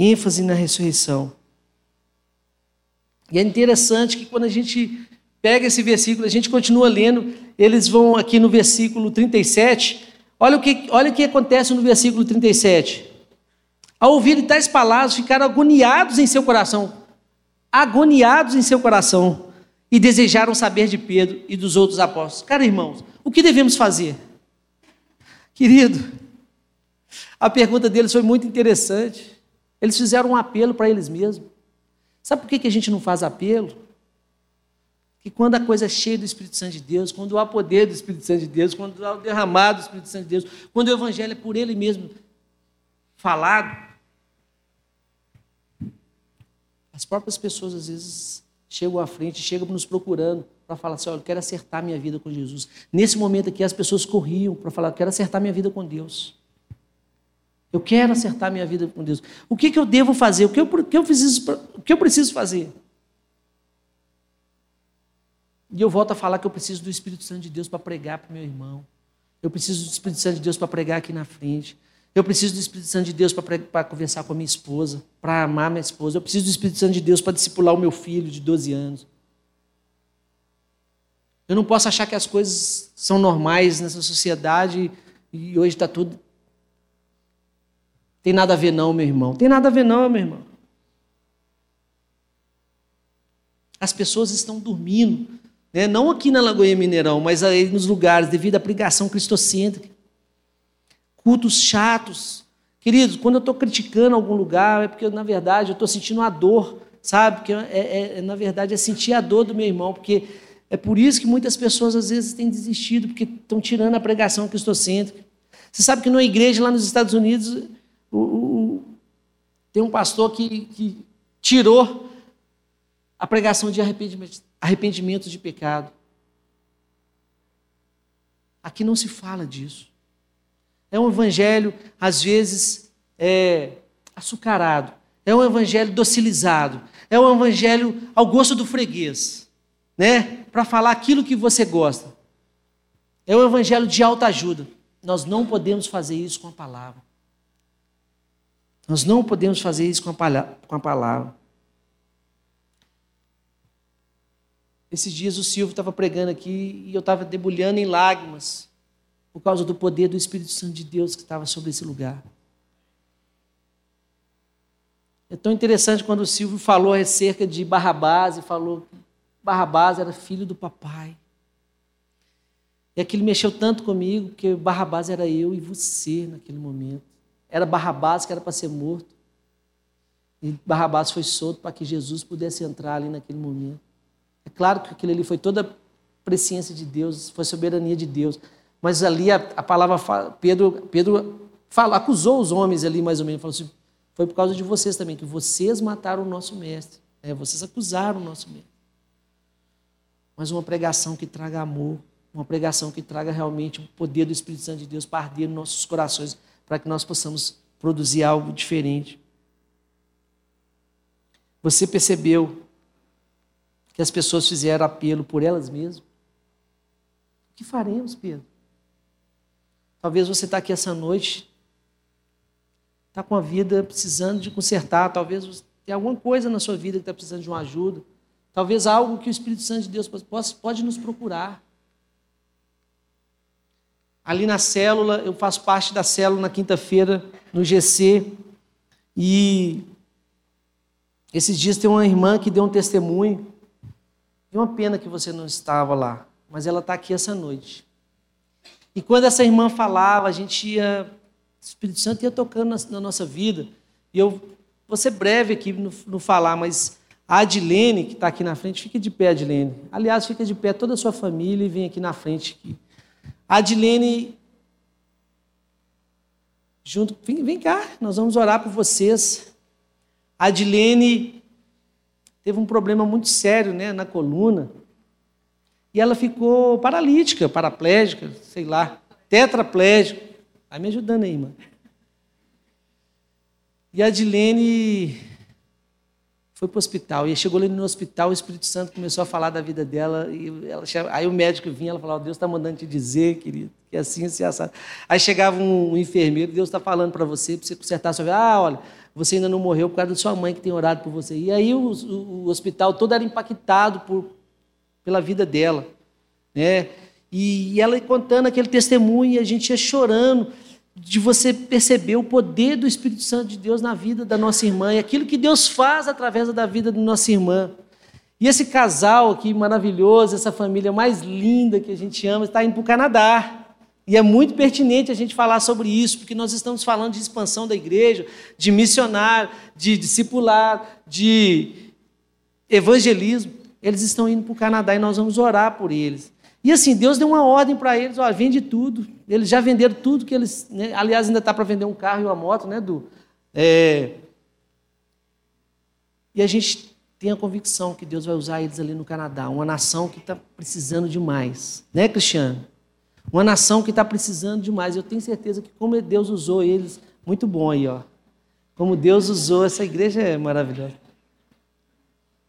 ênfase na ressurreição. E é interessante que quando a gente Pega esse versículo, a gente continua lendo, eles vão aqui no versículo 37. Olha o que, olha o que acontece no versículo 37. Ao ouvir tais palavras, ficaram agoniados em seu coração, agoniados em seu coração, e desejaram saber de Pedro e dos outros apóstolos. Cara, irmãos, o que devemos fazer? Querido, a pergunta deles foi muito interessante. Eles fizeram um apelo para eles mesmos. Sabe por que a gente não faz apelo? Que quando a coisa é cheia do Espírito Santo de Deus, quando há poder do Espírito Santo de Deus, quando há o derramado do Espírito Santo de Deus, quando o Evangelho é por Ele mesmo falado, as próprias pessoas às vezes chegam à frente, chegam nos procurando para falar assim: olha, eu quero acertar minha vida com Jesus. Nesse momento aqui, as pessoas corriam para falar: eu quero acertar minha vida com Deus. Eu quero acertar minha vida com Deus. O que, que eu devo fazer? O que eu, que eu, preciso, o que eu preciso fazer? E eu volto a falar que eu preciso do Espírito Santo de Deus para pregar para o meu irmão. Eu preciso do Espírito Santo de Deus para pregar aqui na frente. Eu preciso do Espírito Santo de Deus para conversar com a minha esposa, para amar minha esposa. Eu preciso do Espírito Santo de Deus para discipular o meu filho de 12 anos. Eu não posso achar que as coisas são normais nessa sociedade e hoje está tudo. Tem nada a ver, não, meu irmão. Tem nada a ver, não, meu irmão. As pessoas estão dormindo né? Não aqui na Lagoinha Mineirão, mas aí nos lugares, devido à pregação cristocêntrica. Cultos chatos. Queridos, quando eu estou criticando algum lugar, é porque, na verdade, eu estou sentindo a dor, sabe? Porque, é, é, é, na verdade, é sentir a dor do meu irmão, porque é por isso que muitas pessoas, às vezes, têm desistido, porque estão tirando a pregação cristocêntrica. Você sabe que numa igreja lá nos Estados Unidos, o, o, tem um pastor que, que tirou a pregação de arrependimento arrependimento de pecado. Aqui não se fala disso. É um evangelho, às vezes, é, açucarado. É um evangelho docilizado. É um evangelho ao gosto do freguês. Né? Para falar aquilo que você gosta. É um evangelho de alta ajuda. Nós não podemos fazer isso com a palavra. Nós não podemos fazer isso com a palavra. Esses dias o Silvio estava pregando aqui e eu estava debulhando em lágrimas por causa do poder do Espírito Santo de Deus que estava sobre esse lugar. É tão interessante quando o Silvio falou acerca de Barrabás e falou que Barrabás era filho do papai. E aquilo mexeu tanto comigo que Barrabás era eu e você naquele momento. Era Barrabás que era para ser morto. E Barrabás foi solto para que Jesus pudesse entrar ali naquele momento. Claro que aquilo ali foi toda presciência de Deus, foi soberania de Deus. Mas ali a, a palavra, Pedro, Pedro fala, acusou os homens ali mais ou menos, falou assim, foi por causa de vocês também, que vocês mataram o nosso mestre. É, vocês acusaram o nosso mestre. Mas uma pregação que traga amor, uma pregação que traga realmente o poder do Espírito Santo de Deus para arder nos nossos corações, para que nós possamos produzir algo diferente. Você percebeu que as pessoas fizeram apelo por elas mesmas? O que faremos, Pedro? Talvez você está aqui essa noite, está com a vida precisando de consertar, talvez tem alguma coisa na sua vida que está precisando de uma ajuda, talvez algo que o Espírito Santo de Deus pode, pode nos procurar. Ali na célula, eu faço parte da célula na quinta-feira, no GC, e esses dias tem uma irmã que deu um testemunho. E uma pena que você não estava lá, mas ela está aqui essa noite. E quando essa irmã falava, a gente ia, o Espírito Santo ia tocando na, na nossa vida. E eu vou ser breve aqui no, no falar, mas a Adilene, que está aqui na frente, fica de pé, Adilene. Aliás, fica de pé toda a sua família e vem aqui na frente. Aqui. A Adilene, junto, vem, vem cá, nós vamos orar por vocês. A Adilene teve um problema muito sério né, na coluna. E ela ficou paralítica, paraplégica, sei lá, tetraplégica. Vai me ajudando aí, mano. E a Adilene foi para o hospital. E chegou ali no hospital, o Espírito Santo começou a falar da vida dela. E ela, aí o médico vinha, ela falava: Deus está mandando te dizer, querido, que é assim, assim, assado. Aí chegava um enfermeiro, Deus está falando para você, para você consertar a sua vida. Ah, olha, você ainda não morreu por causa da sua mãe que tem orado por você. E aí o, o, o hospital todo era impactado por, pela vida dela. Né? E, e ela contando aquele testemunho, e a gente ia chorando de você perceber o poder do Espírito Santo de Deus na vida da nossa irmã e aquilo que Deus faz através da vida da nossa irmã. E esse casal aqui maravilhoso, essa família mais linda que a gente ama, está indo para o Canadá. E é muito pertinente a gente falar sobre isso, porque nós estamos falando de expansão da igreja, de missionário, de discipular, de evangelismo. Eles estão indo para o Canadá e nós vamos orar por eles. E assim, Deus deu uma ordem para eles, ó, vende tudo. Eles já venderam tudo que eles. Né? Aliás, ainda está para vender um carro e uma moto, né, Du? É... E a gente tem a convicção que Deus vai usar eles ali no Canadá, uma nação que está precisando demais. Né, Cristiano? Uma nação que está precisando demais. Eu tenho certeza que como Deus usou eles, muito bom aí, ó. Como Deus usou, essa igreja é maravilhosa.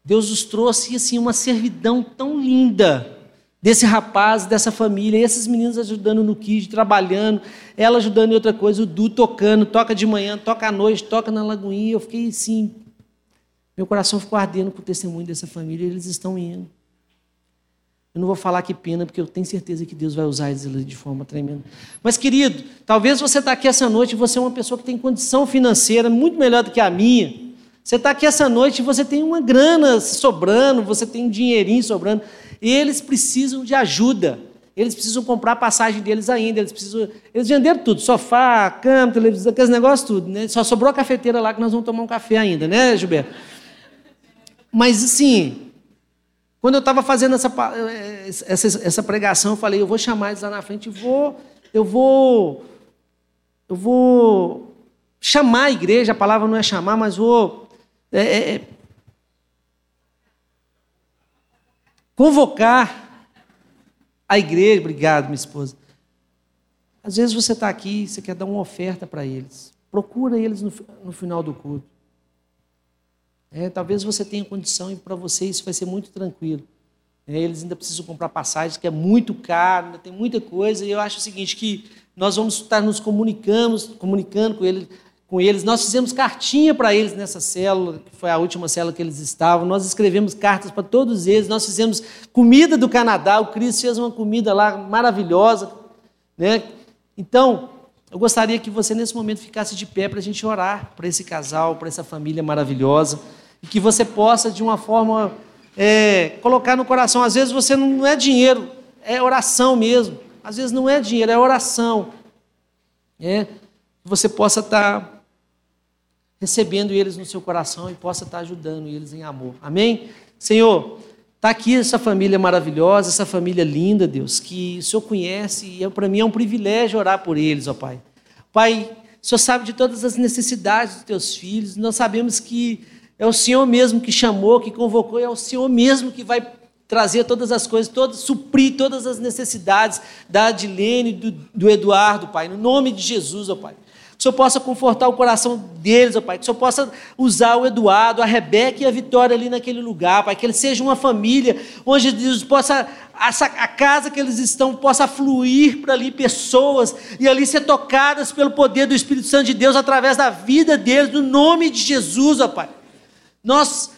Deus os trouxe assim uma servidão tão linda desse rapaz, dessa família, esses meninos ajudando no kit, trabalhando, ela ajudando em outra coisa, o Du tocando, toca de manhã, toca à noite, toca na lagoinha. Eu fiquei assim, meu coração ficou ardendo com o testemunho dessa família, eles estão indo. Eu não vou falar que pena, porque eu tenho certeza que Deus vai usar eles de forma tremenda. Mas, querido, talvez você está aqui essa noite e você é uma pessoa que tem condição financeira muito melhor do que a minha. Você está aqui essa noite e você tem uma grana sobrando, você tem um dinheirinho sobrando, e eles precisam de ajuda. Eles precisam comprar a passagem deles ainda, eles precisam. Eles venderam tudo, sofá, cama, televisão, aqueles negócios tudo, né? Só sobrou a cafeteira lá que nós vamos tomar um café ainda, né, Gilberto? Mas assim, quando eu estava fazendo essa, essa, essa pregação, eu falei, eu vou chamar eles lá na frente, e vou, eu vou, eu vou chamar a igreja, a palavra não é chamar, mas vou é, é, convocar a igreja. Obrigado, minha esposa. Às vezes você está aqui, você quer dar uma oferta para eles. Procura eles no, no final do culto. É, talvez você tenha condição e para você isso vai ser muito tranquilo. É, eles ainda precisam comprar passagens, que é muito caro, ainda tem muita coisa. E eu acho o seguinte, que nós vamos estar nos comunicando, comunicando com eles com eles. Nós fizemos cartinha para eles nessa célula, que foi a última célula que eles estavam. Nós escrevemos cartas para todos eles. Nós fizemos comida do Canadá. O Cris fez uma comida lá maravilhosa. Né? Então, eu gostaria que você, nesse momento, ficasse de pé para a gente orar para esse casal, para essa família maravilhosa. E que você possa, de uma forma, é, colocar no coração. Às vezes você não é dinheiro, é oração mesmo. Às vezes não é dinheiro, é oração. É, você possa estar tá recebendo eles no seu coração e possa estar tá ajudando eles em amor. Amém? Senhor, está aqui essa família maravilhosa, essa família linda, Deus, que o Senhor conhece e é, para mim é um privilégio orar por eles, ó Pai. Pai, o Senhor sabe de todas as necessidades dos teus filhos, nós sabemos que é o Senhor mesmo que chamou, que convocou, é o Senhor mesmo que vai trazer todas as coisas, todo, suprir todas as necessidades da Adilene, do, do Eduardo, Pai, no nome de Jesus, ó Pai. Que o Senhor possa confortar o coração deles, ó Pai, que o Senhor possa usar o Eduardo, a Rebeca e a Vitória ali naquele lugar, Pai, que eles sejam uma família, onde Deus possa, a casa que eles estão, possa fluir para ali pessoas e ali ser tocadas pelo poder do Espírito Santo de Deus através da vida deles, no nome de Jesus, ó Pai. Nós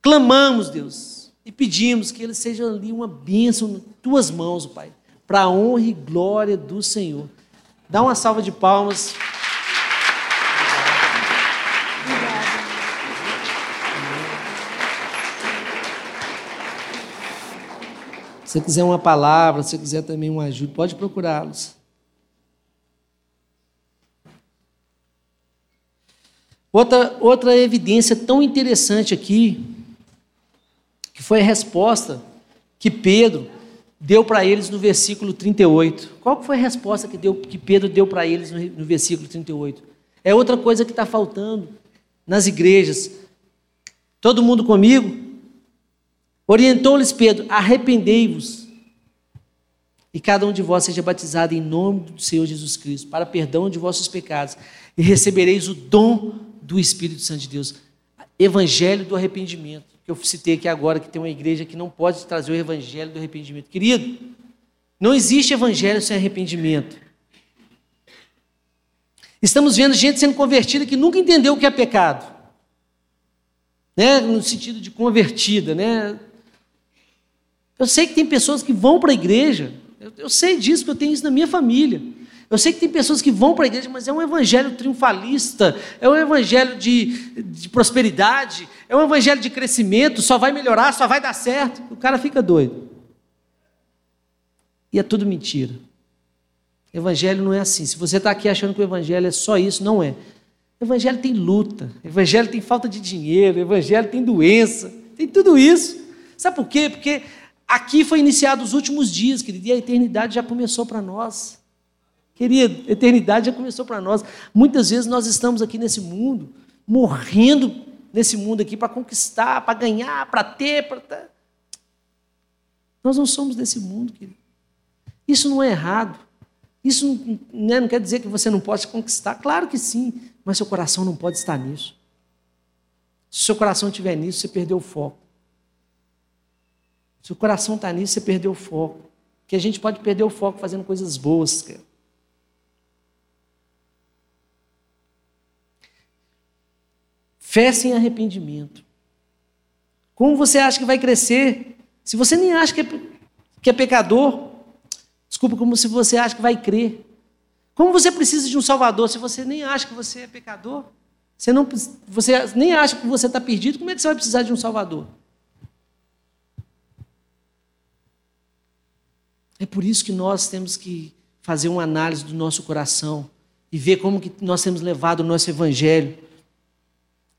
clamamos, Deus, e pedimos que ele seja ali uma bênção em tuas mãos, Pai, para a honra e glória do Senhor. Dá uma salva de palmas. Se você quiser uma palavra, se você quiser também uma ajuda, pode procurá-los. Outra, outra evidência tão interessante aqui que foi a resposta que Pedro deu para eles no versículo 38. Qual foi a resposta que, deu, que Pedro deu para eles no, no versículo 38? É outra coisa que está faltando nas igrejas. Todo mundo comigo? Orientou-lhes Pedro: arrependei-vos e cada um de vós seja batizado em nome do Senhor Jesus Cristo, para perdão de vossos pecados, e recebereis o dom do Espírito Santo de Deus. Evangelho do arrependimento que eu citei aqui agora, que tem uma igreja que não pode trazer o evangelho do arrependimento. Querido, não existe evangelho sem arrependimento. Estamos vendo gente sendo convertida que nunca entendeu o que é pecado. Né? No sentido de convertida, né? Eu sei que tem pessoas que vão para a igreja, eu, eu sei disso, porque eu tenho isso na minha família. Eu sei que tem pessoas que vão para a igreja, mas é um evangelho triunfalista, é um evangelho de, de prosperidade, é um evangelho de crescimento, só vai melhorar, só vai dar certo. O cara fica doido. E é tudo mentira. Evangelho não é assim. Se você está aqui achando que o evangelho é só isso, não é. Evangelho tem luta, evangelho tem falta de dinheiro, evangelho tem doença, tem tudo isso. Sabe por quê? Porque aqui foi iniciado os últimos dias, querido, e a eternidade já começou para nós. Querido, eternidade já começou para nós. Muitas vezes nós estamos aqui nesse mundo, morrendo nesse mundo aqui para conquistar, para ganhar, para ter, para. Nós não somos desse mundo, querido. Isso não é errado. Isso não, né, não quer dizer que você não possa conquistar. Claro que sim, mas seu coração não pode estar nisso. Se seu coração estiver nisso, você perdeu o foco. Se o coração está nisso, você perdeu o foco. Que a gente pode perder o foco fazendo coisas boas, cara. Fé sem arrependimento. Como você acha que vai crescer? Se você nem acha que é, que é pecador, desculpa, como se você acha que vai crer. Como você precisa de um Salvador se você nem acha que você é pecador? Você, não, você nem acha que você está perdido, como é que você vai precisar de um Salvador? É por isso que nós temos que fazer uma análise do nosso coração e ver como que nós temos levado o nosso evangelho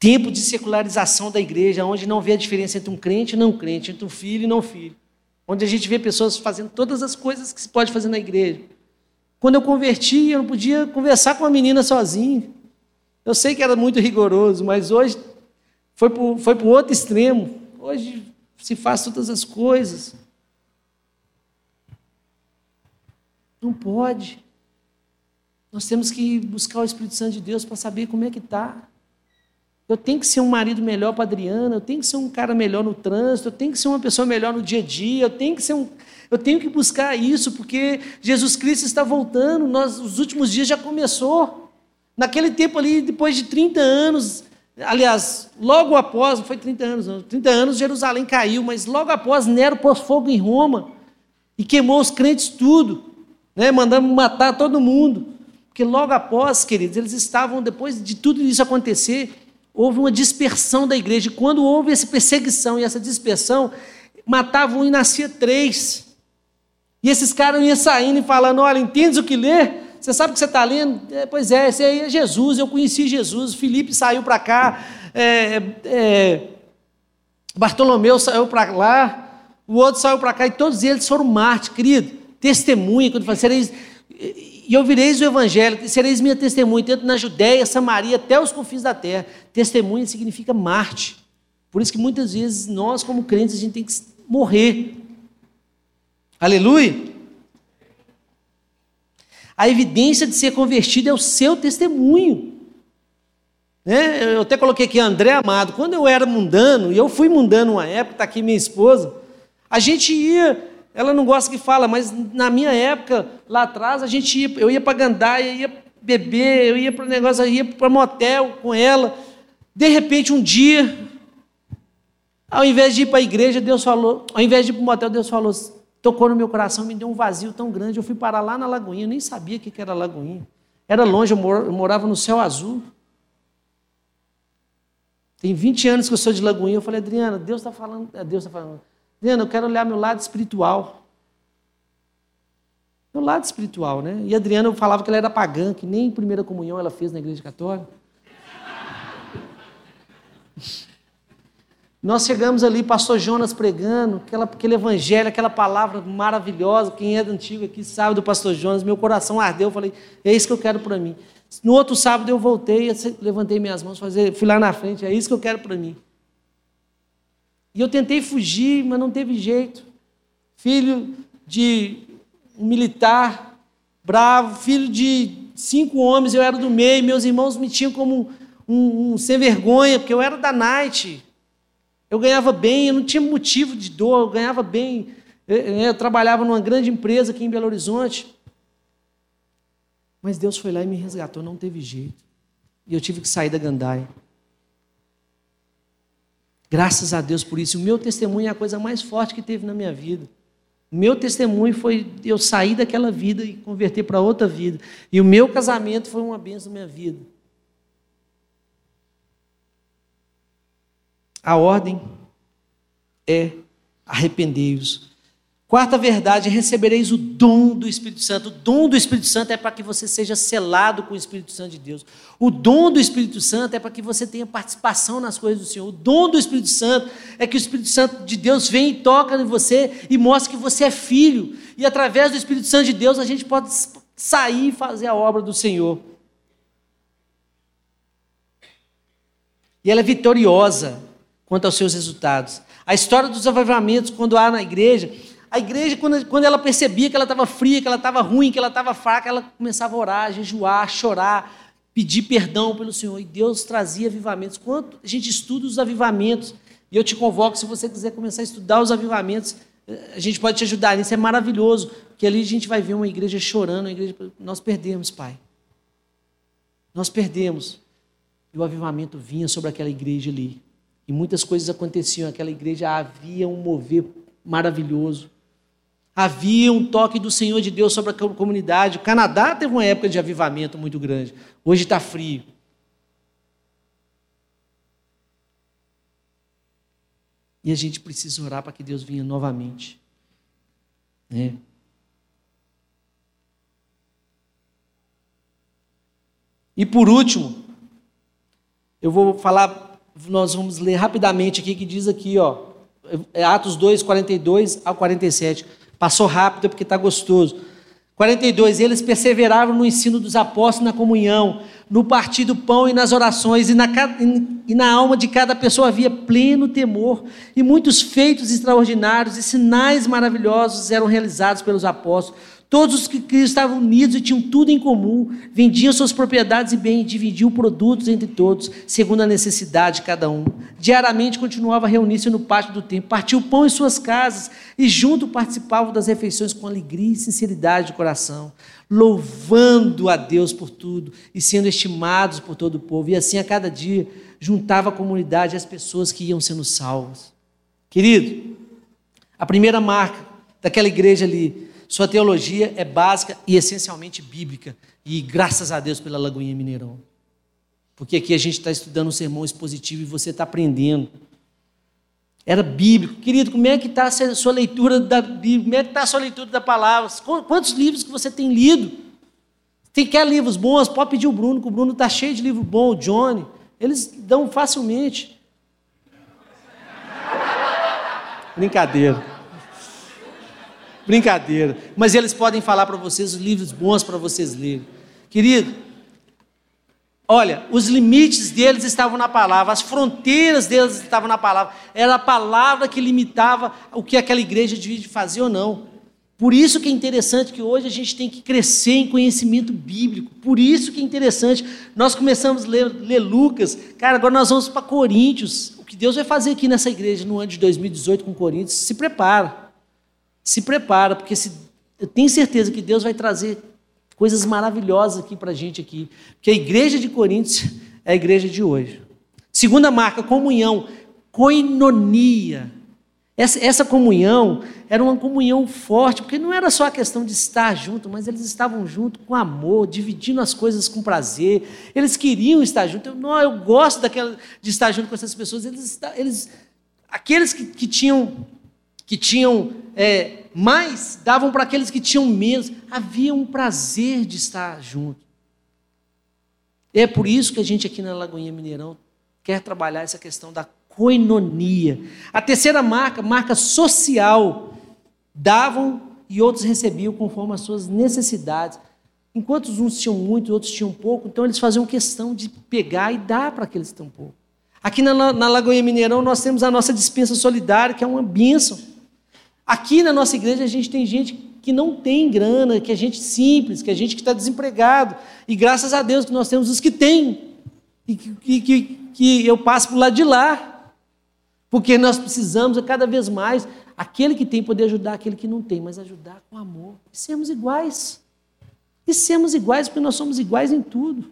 tempo de secularização da igreja, onde não vê a diferença entre um crente e não crente, entre um filho e não filho. Onde a gente vê pessoas fazendo todas as coisas que se pode fazer na igreja. Quando eu converti, eu não podia conversar com a menina sozinho. Eu sei que era muito rigoroso, mas hoje foi para o outro extremo. Hoje se faz todas as coisas. Não pode. Nós temos que buscar o Espírito Santo de Deus para saber como é que está. Eu tenho que ser um marido melhor para Adriana, eu tenho que ser um cara melhor no trânsito, eu tenho que ser uma pessoa melhor no dia a dia, eu tenho que ser um, eu tenho que buscar isso, porque Jesus Cristo está voltando, nós, os últimos dias já começou. Naquele tempo ali, depois de 30 anos, aliás, logo após, não foi 30 anos, não, 30 anos Jerusalém caiu, mas logo após Nero pôs fogo em Roma e queimou os crentes tudo, né, mandando matar todo mundo. Porque logo após, queridos, eles estavam, depois de tudo isso acontecer, houve uma dispersão da igreja. E quando houve essa perseguição e essa dispersão, matavam um e nascia três. E esses caras iam saindo e falando: olha, entendes o que ler? Você sabe o que você está lendo? É, pois é, esse aí é Jesus, eu conheci Jesus. Felipe saiu para cá, é, é, Bartolomeu saiu para lá, o outro saiu para cá, e todos eles foram mártires, querido. Testemunha, quando fala, sereis, e ouvireis o evangelho, sereis minha testemunha, tanto na Judéia, Samaria, até os confins da terra. Testemunha significa Marte. Por isso que muitas vezes nós, como crentes, a gente tem que morrer. Aleluia! A evidência de ser convertido é o seu testemunho. Né? Eu até coloquei aqui André Amado. Quando eu era mundano, e eu fui mundano uma época, está aqui minha esposa, a gente ia, ela não gosta que fala, mas na minha época, lá atrás, a gente ia, eu ia para Gandaia, ia beber, eu ia para o negócio, eu ia para motel com ela. De repente, um dia, ao invés de ir para a igreja, Deus falou, ao invés de ir para o motel, Deus falou, tocou no meu coração, me deu um vazio tão grande. Eu fui parar lá na Lagoinha, eu nem sabia o que era Lagoinha. Era longe, eu morava no céu azul. Tem 20 anos que eu sou de Lagoinha. Eu falei, Adriana, Deus está falando, é, Deus está falando. Adriana, eu quero olhar meu lado espiritual. Meu lado espiritual, né? E a Adriana falava que ela era pagã, que nem primeira comunhão ela fez na igreja católica. Nós chegamos ali, pastor Jonas pregando, aquela, aquele evangelho, aquela palavra maravilhosa. Quem é do antigo aqui sabe do pastor Jonas. Meu coração ardeu. Eu falei, é isso que eu quero para mim. No outro sábado eu voltei, levantei minhas mãos, fazer, fui lá na frente. É isso que eu quero para mim. E eu tentei fugir, mas não teve jeito. Filho de um militar bravo, filho de cinco homens, eu era do meio, meus irmãos me tinham como um, um, um sem vergonha, porque eu era da night. Eu ganhava bem, eu não tinha motivo de dor, eu ganhava bem. Eu, trabalhava numa grande empresa aqui em Belo Horizonte. Mas Deus foi lá e me resgatou, não teve jeito. E eu tive que sair da gandaia. Graças a Deus por isso. O meu testemunho é a coisa mais forte que teve na minha vida. O meu testemunho foi eu sair daquela vida e converter para outra vida. E o meu casamento foi uma bênção na minha vida. A ordem é arrependei-vos. Quarta verdade, recebereis o dom do Espírito Santo. O dom do Espírito Santo é para que você seja selado com o Espírito Santo de Deus. O dom do Espírito Santo é para que você tenha participação nas coisas do Senhor. O dom do Espírito Santo é que o Espírito Santo de Deus vem e toca em você e mostra que você é filho. E através do Espírito Santo de Deus a gente pode sair e fazer a obra do Senhor. E ela é vitoriosa quanto aos seus resultados. A história dos avivamentos, quando há na igreja, a igreja, quando, ela percebia que ela estava fria, que ela estava ruim, que ela estava fraca, ela começava a orar, jejuar, chorar, pedir perdão pelo Senhor. E Deus trazia avivamentos. Quando a gente estuda os avivamentos, e eu te convoco, se você quiser começar a estudar os avivamentos, a gente pode te ajudar nisso, é maravilhoso, porque ali a gente vai ver uma igreja chorando, uma igreja... nós perdemos, Pai. Nós perdemos. E o avivamento vinha sobre aquela igreja ali. E muitas coisas aconteciam. Aquela igreja havia um mover maravilhoso. Havia um toque do Senhor de Deus sobre a comunidade. O Canadá teve uma época de avivamento muito grande. Hoje está frio. E a gente precisa orar para que Deus venha novamente. Né? E por último, eu vou falar nós vamos ler rapidamente aqui, que diz aqui, ó, é Atos 2, 42 a 47. Passou rápido porque está gostoso. 42, eles perseveravam no ensino dos apóstolos, na comunhão, no partir do pão e nas orações, e na, e na alma de cada pessoa havia pleno temor, e muitos feitos extraordinários e sinais maravilhosos eram realizados pelos apóstolos. Todos os que estavam unidos e tinham tudo em comum, vendiam suas propriedades e bens, dividiam produtos entre todos, segundo a necessidade de cada um. Diariamente continuava a reunir-se no pátio do templo, partia o pão em suas casas e junto participavam das refeições com alegria e sinceridade de coração, louvando a Deus por tudo e sendo estimados por todo o povo. E assim a cada dia juntava a comunidade as pessoas que iam sendo salvas. Querido, a primeira marca daquela igreja ali sua teologia é básica e essencialmente bíblica. E graças a Deus pela Lagoinha Mineirão. Porque aqui a gente está estudando um sermão expositivo e você está aprendendo. Era bíblico. Querido, como é que está a sua leitura da Bíblia? Como é que está a sua leitura da palavra? Quantos livros que você tem lido? Tem quer livros bons? Pode pedir o Bruno, que o Bruno está cheio de livro bom, o Johnny. Eles dão facilmente. Brincadeira. Brincadeira. Mas eles podem falar para vocês os livros bons para vocês lerem. Querido, olha, os limites deles estavam na palavra, as fronteiras deles estavam na palavra. Era a palavra que limitava o que aquela igreja devia fazer ou não. Por isso que é interessante que hoje a gente tem que crescer em conhecimento bíblico. Por isso que é interessante. Nós começamos a ler, ler Lucas. Cara, agora nós vamos para Coríntios. O que Deus vai fazer aqui nessa igreja no ano de 2018 com Coríntios? Se prepara. Se prepara, porque se, eu tenho certeza que Deus vai trazer coisas maravilhosas aqui para a gente aqui. Porque a igreja de Coríntios é a igreja de hoje. Segunda marca, comunhão, coinonia. Essa, essa comunhão era uma comunhão forte, porque não era só a questão de estar junto, mas eles estavam junto com amor, dividindo as coisas com prazer. Eles queriam estar junto. Eu, não, eu gosto daquela, de estar junto com essas pessoas. Eles, eles aqueles que, que tinham, que tinham é, mais, davam para aqueles que tinham menos. Havia um prazer de estar junto. É por isso que a gente aqui na Lagoinha Mineirão quer trabalhar essa questão da coinonia. A terceira marca, marca social. Davam e outros recebiam conforme as suas necessidades. Enquanto uns tinham muito, outros tinham pouco, então eles faziam questão de pegar e dar para aqueles que têm pouco. Aqui na, na Lagoinha Mineirão nós temos a nossa dispensa solidária, que é uma bênção. Aqui na nossa igreja a gente tem gente que não tem grana, que é gente simples, que é gente que está desempregado. E graças a Deus que nós temos os que têm. E que, que, que eu passo por lado de lá. Porque nós precisamos a cada vez mais aquele que tem poder ajudar aquele que não tem, mas ajudar com amor. E sermos iguais. E sermos iguais porque nós somos iguais em tudo.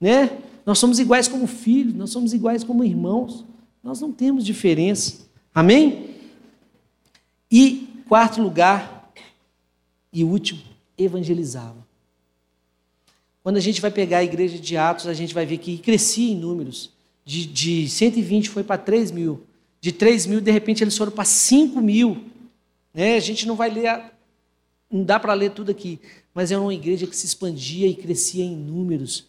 Né? Nós somos iguais como filhos, nós somos iguais como irmãos. Nós não temos diferença. Amém? E quarto lugar e último, evangelizava. Quando a gente vai pegar a igreja de Atos, a gente vai ver que crescia em números de, de 120 foi para 3 mil. De 3 mil, de repente, eles foram para 5 mil. Né? A gente não vai ler, não dá para ler tudo aqui, mas é uma igreja que se expandia e crescia em números.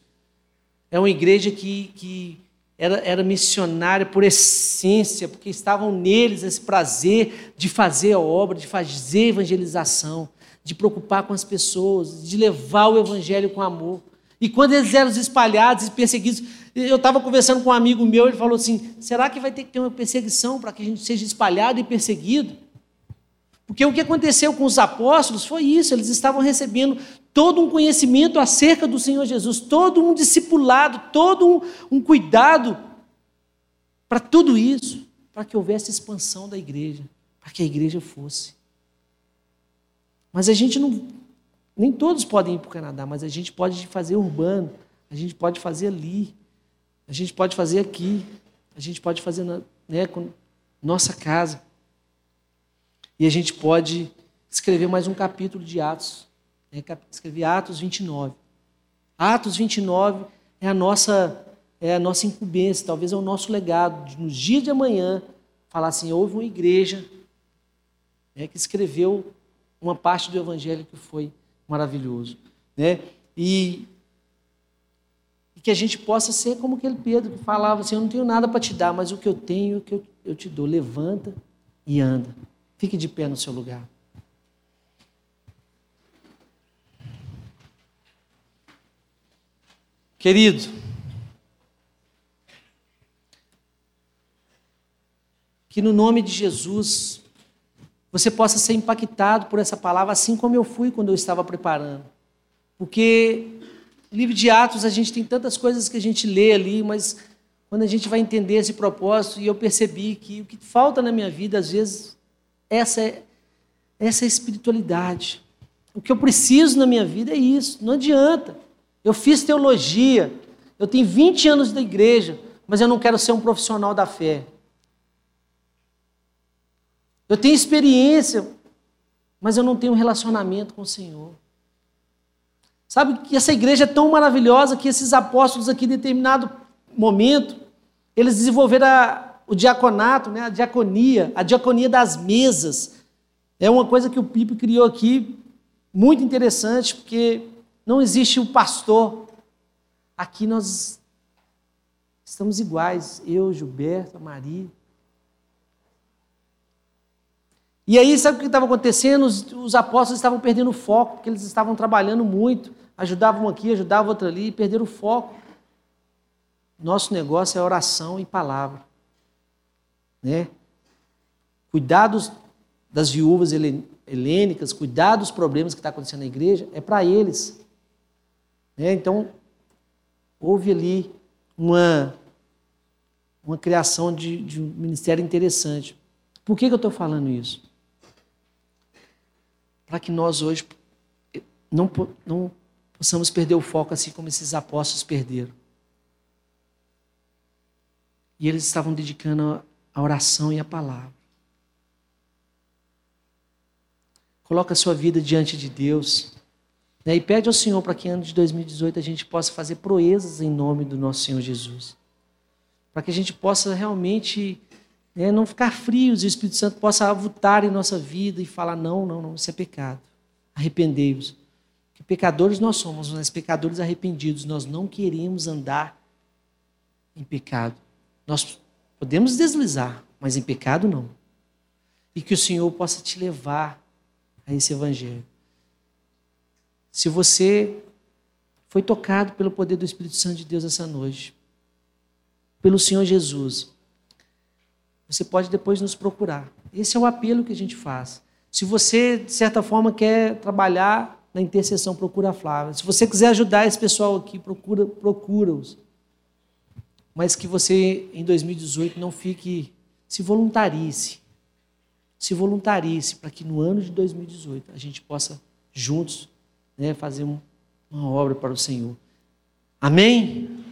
É uma igreja que, que era, era missionária por essência, porque estavam neles esse prazer de fazer a obra, de fazer evangelização, de preocupar com as pessoas, de levar o evangelho com amor. E quando eles eram espalhados e perseguidos, eu estava conversando com um amigo meu, ele falou assim: será que vai ter que ter uma perseguição para que a gente seja espalhado e perseguido? Porque o que aconteceu com os apóstolos foi isso, eles estavam recebendo todo um conhecimento acerca do Senhor Jesus, todo um discipulado, todo um, um cuidado para tudo isso, para que houvesse expansão da igreja, para que a igreja fosse. Mas a gente não. Nem todos podem ir para o Canadá, mas a gente pode fazer urbano, a gente pode fazer ali. A gente pode fazer aqui, a gente pode fazer na, né, com nossa casa. E a gente pode escrever mais um capítulo de Atos. Né, escrever Atos 29. Atos 29 é a nossa é a nossa incumbência, talvez é o nosso legado. De, nos dias de amanhã, falar assim: houve uma igreja né, que escreveu uma parte do evangelho que foi maravilhoso. Né? E que a gente possa ser como aquele Pedro que falava assim: Eu não tenho nada para te dar, mas o que eu tenho, o que eu, eu te dou. Levanta e anda. Fique de pé no seu lugar. Querido, que no nome de Jesus você possa ser impactado por essa palavra, assim como eu fui quando eu estava preparando. Porque livro de Atos, a gente tem tantas coisas que a gente lê ali, mas quando a gente vai entender esse propósito, e eu percebi que o que falta na minha vida, às vezes, essa é, essa é espiritualidade. O que eu preciso na minha vida é isso, não adianta. Eu fiz teologia, eu tenho 20 anos da igreja, mas eu não quero ser um profissional da fé. Eu tenho experiência, mas eu não tenho relacionamento com o Senhor. Sabe que essa igreja é tão maravilhosa que esses apóstolos aqui, em determinado momento, eles desenvolveram a, o diaconato, né, a diaconia, a diaconia das mesas. É uma coisa que o Pipe criou aqui, muito interessante, porque não existe o pastor. Aqui nós estamos iguais, eu, Gilberto, Maria. E aí, sabe o que estava acontecendo? Os, os, apóstolos estavam perdendo o foco, porque eles estavam trabalhando muito, ajudavam aqui, ajudavam outro ali, e perderam o foco. Nosso negócio é oração e palavra. Né? Cuidados das viúvas helênicas, cuidar dos problemas que está acontecendo na igreja, é para eles. Né? Então, houve ali uma, uma criação de, de um ministério interessante. Por que, que eu estou falando isso? para que nós hoje não, não possamos perder o foco assim como esses apóstolos perderam. E eles estavam dedicando a oração e a palavra. Coloca a sua vida diante de Deus. Né? E pede ao Senhor para que ano de 2018 a gente possa fazer proezas em nome do nosso Senhor Jesus. Para que a gente possa realmente né, não ficar frios e o Espírito Santo possa avutar em nossa vida e falar: não, não, não, isso é pecado. Arrependei-vos. Que pecadores nós somos, mas pecadores arrependidos. Nós não queremos andar em pecado. Nós podemos deslizar, mas em pecado não. E que o Senhor possa te levar a esse evangelho. Se você foi tocado pelo poder do Espírito Santo de Deus essa noite, pelo Senhor Jesus, você pode depois nos procurar. Esse é o apelo que a gente faz. Se você, de certa forma, quer trabalhar na intercessão, procura a Flávia. Se você quiser ajudar esse pessoal aqui, procura, procura-os. Mas que você, em 2018, não fique. Se voluntarize. Se voluntarize para que no ano de 2018 a gente possa, juntos, né, fazer uma obra para o Senhor. Amém?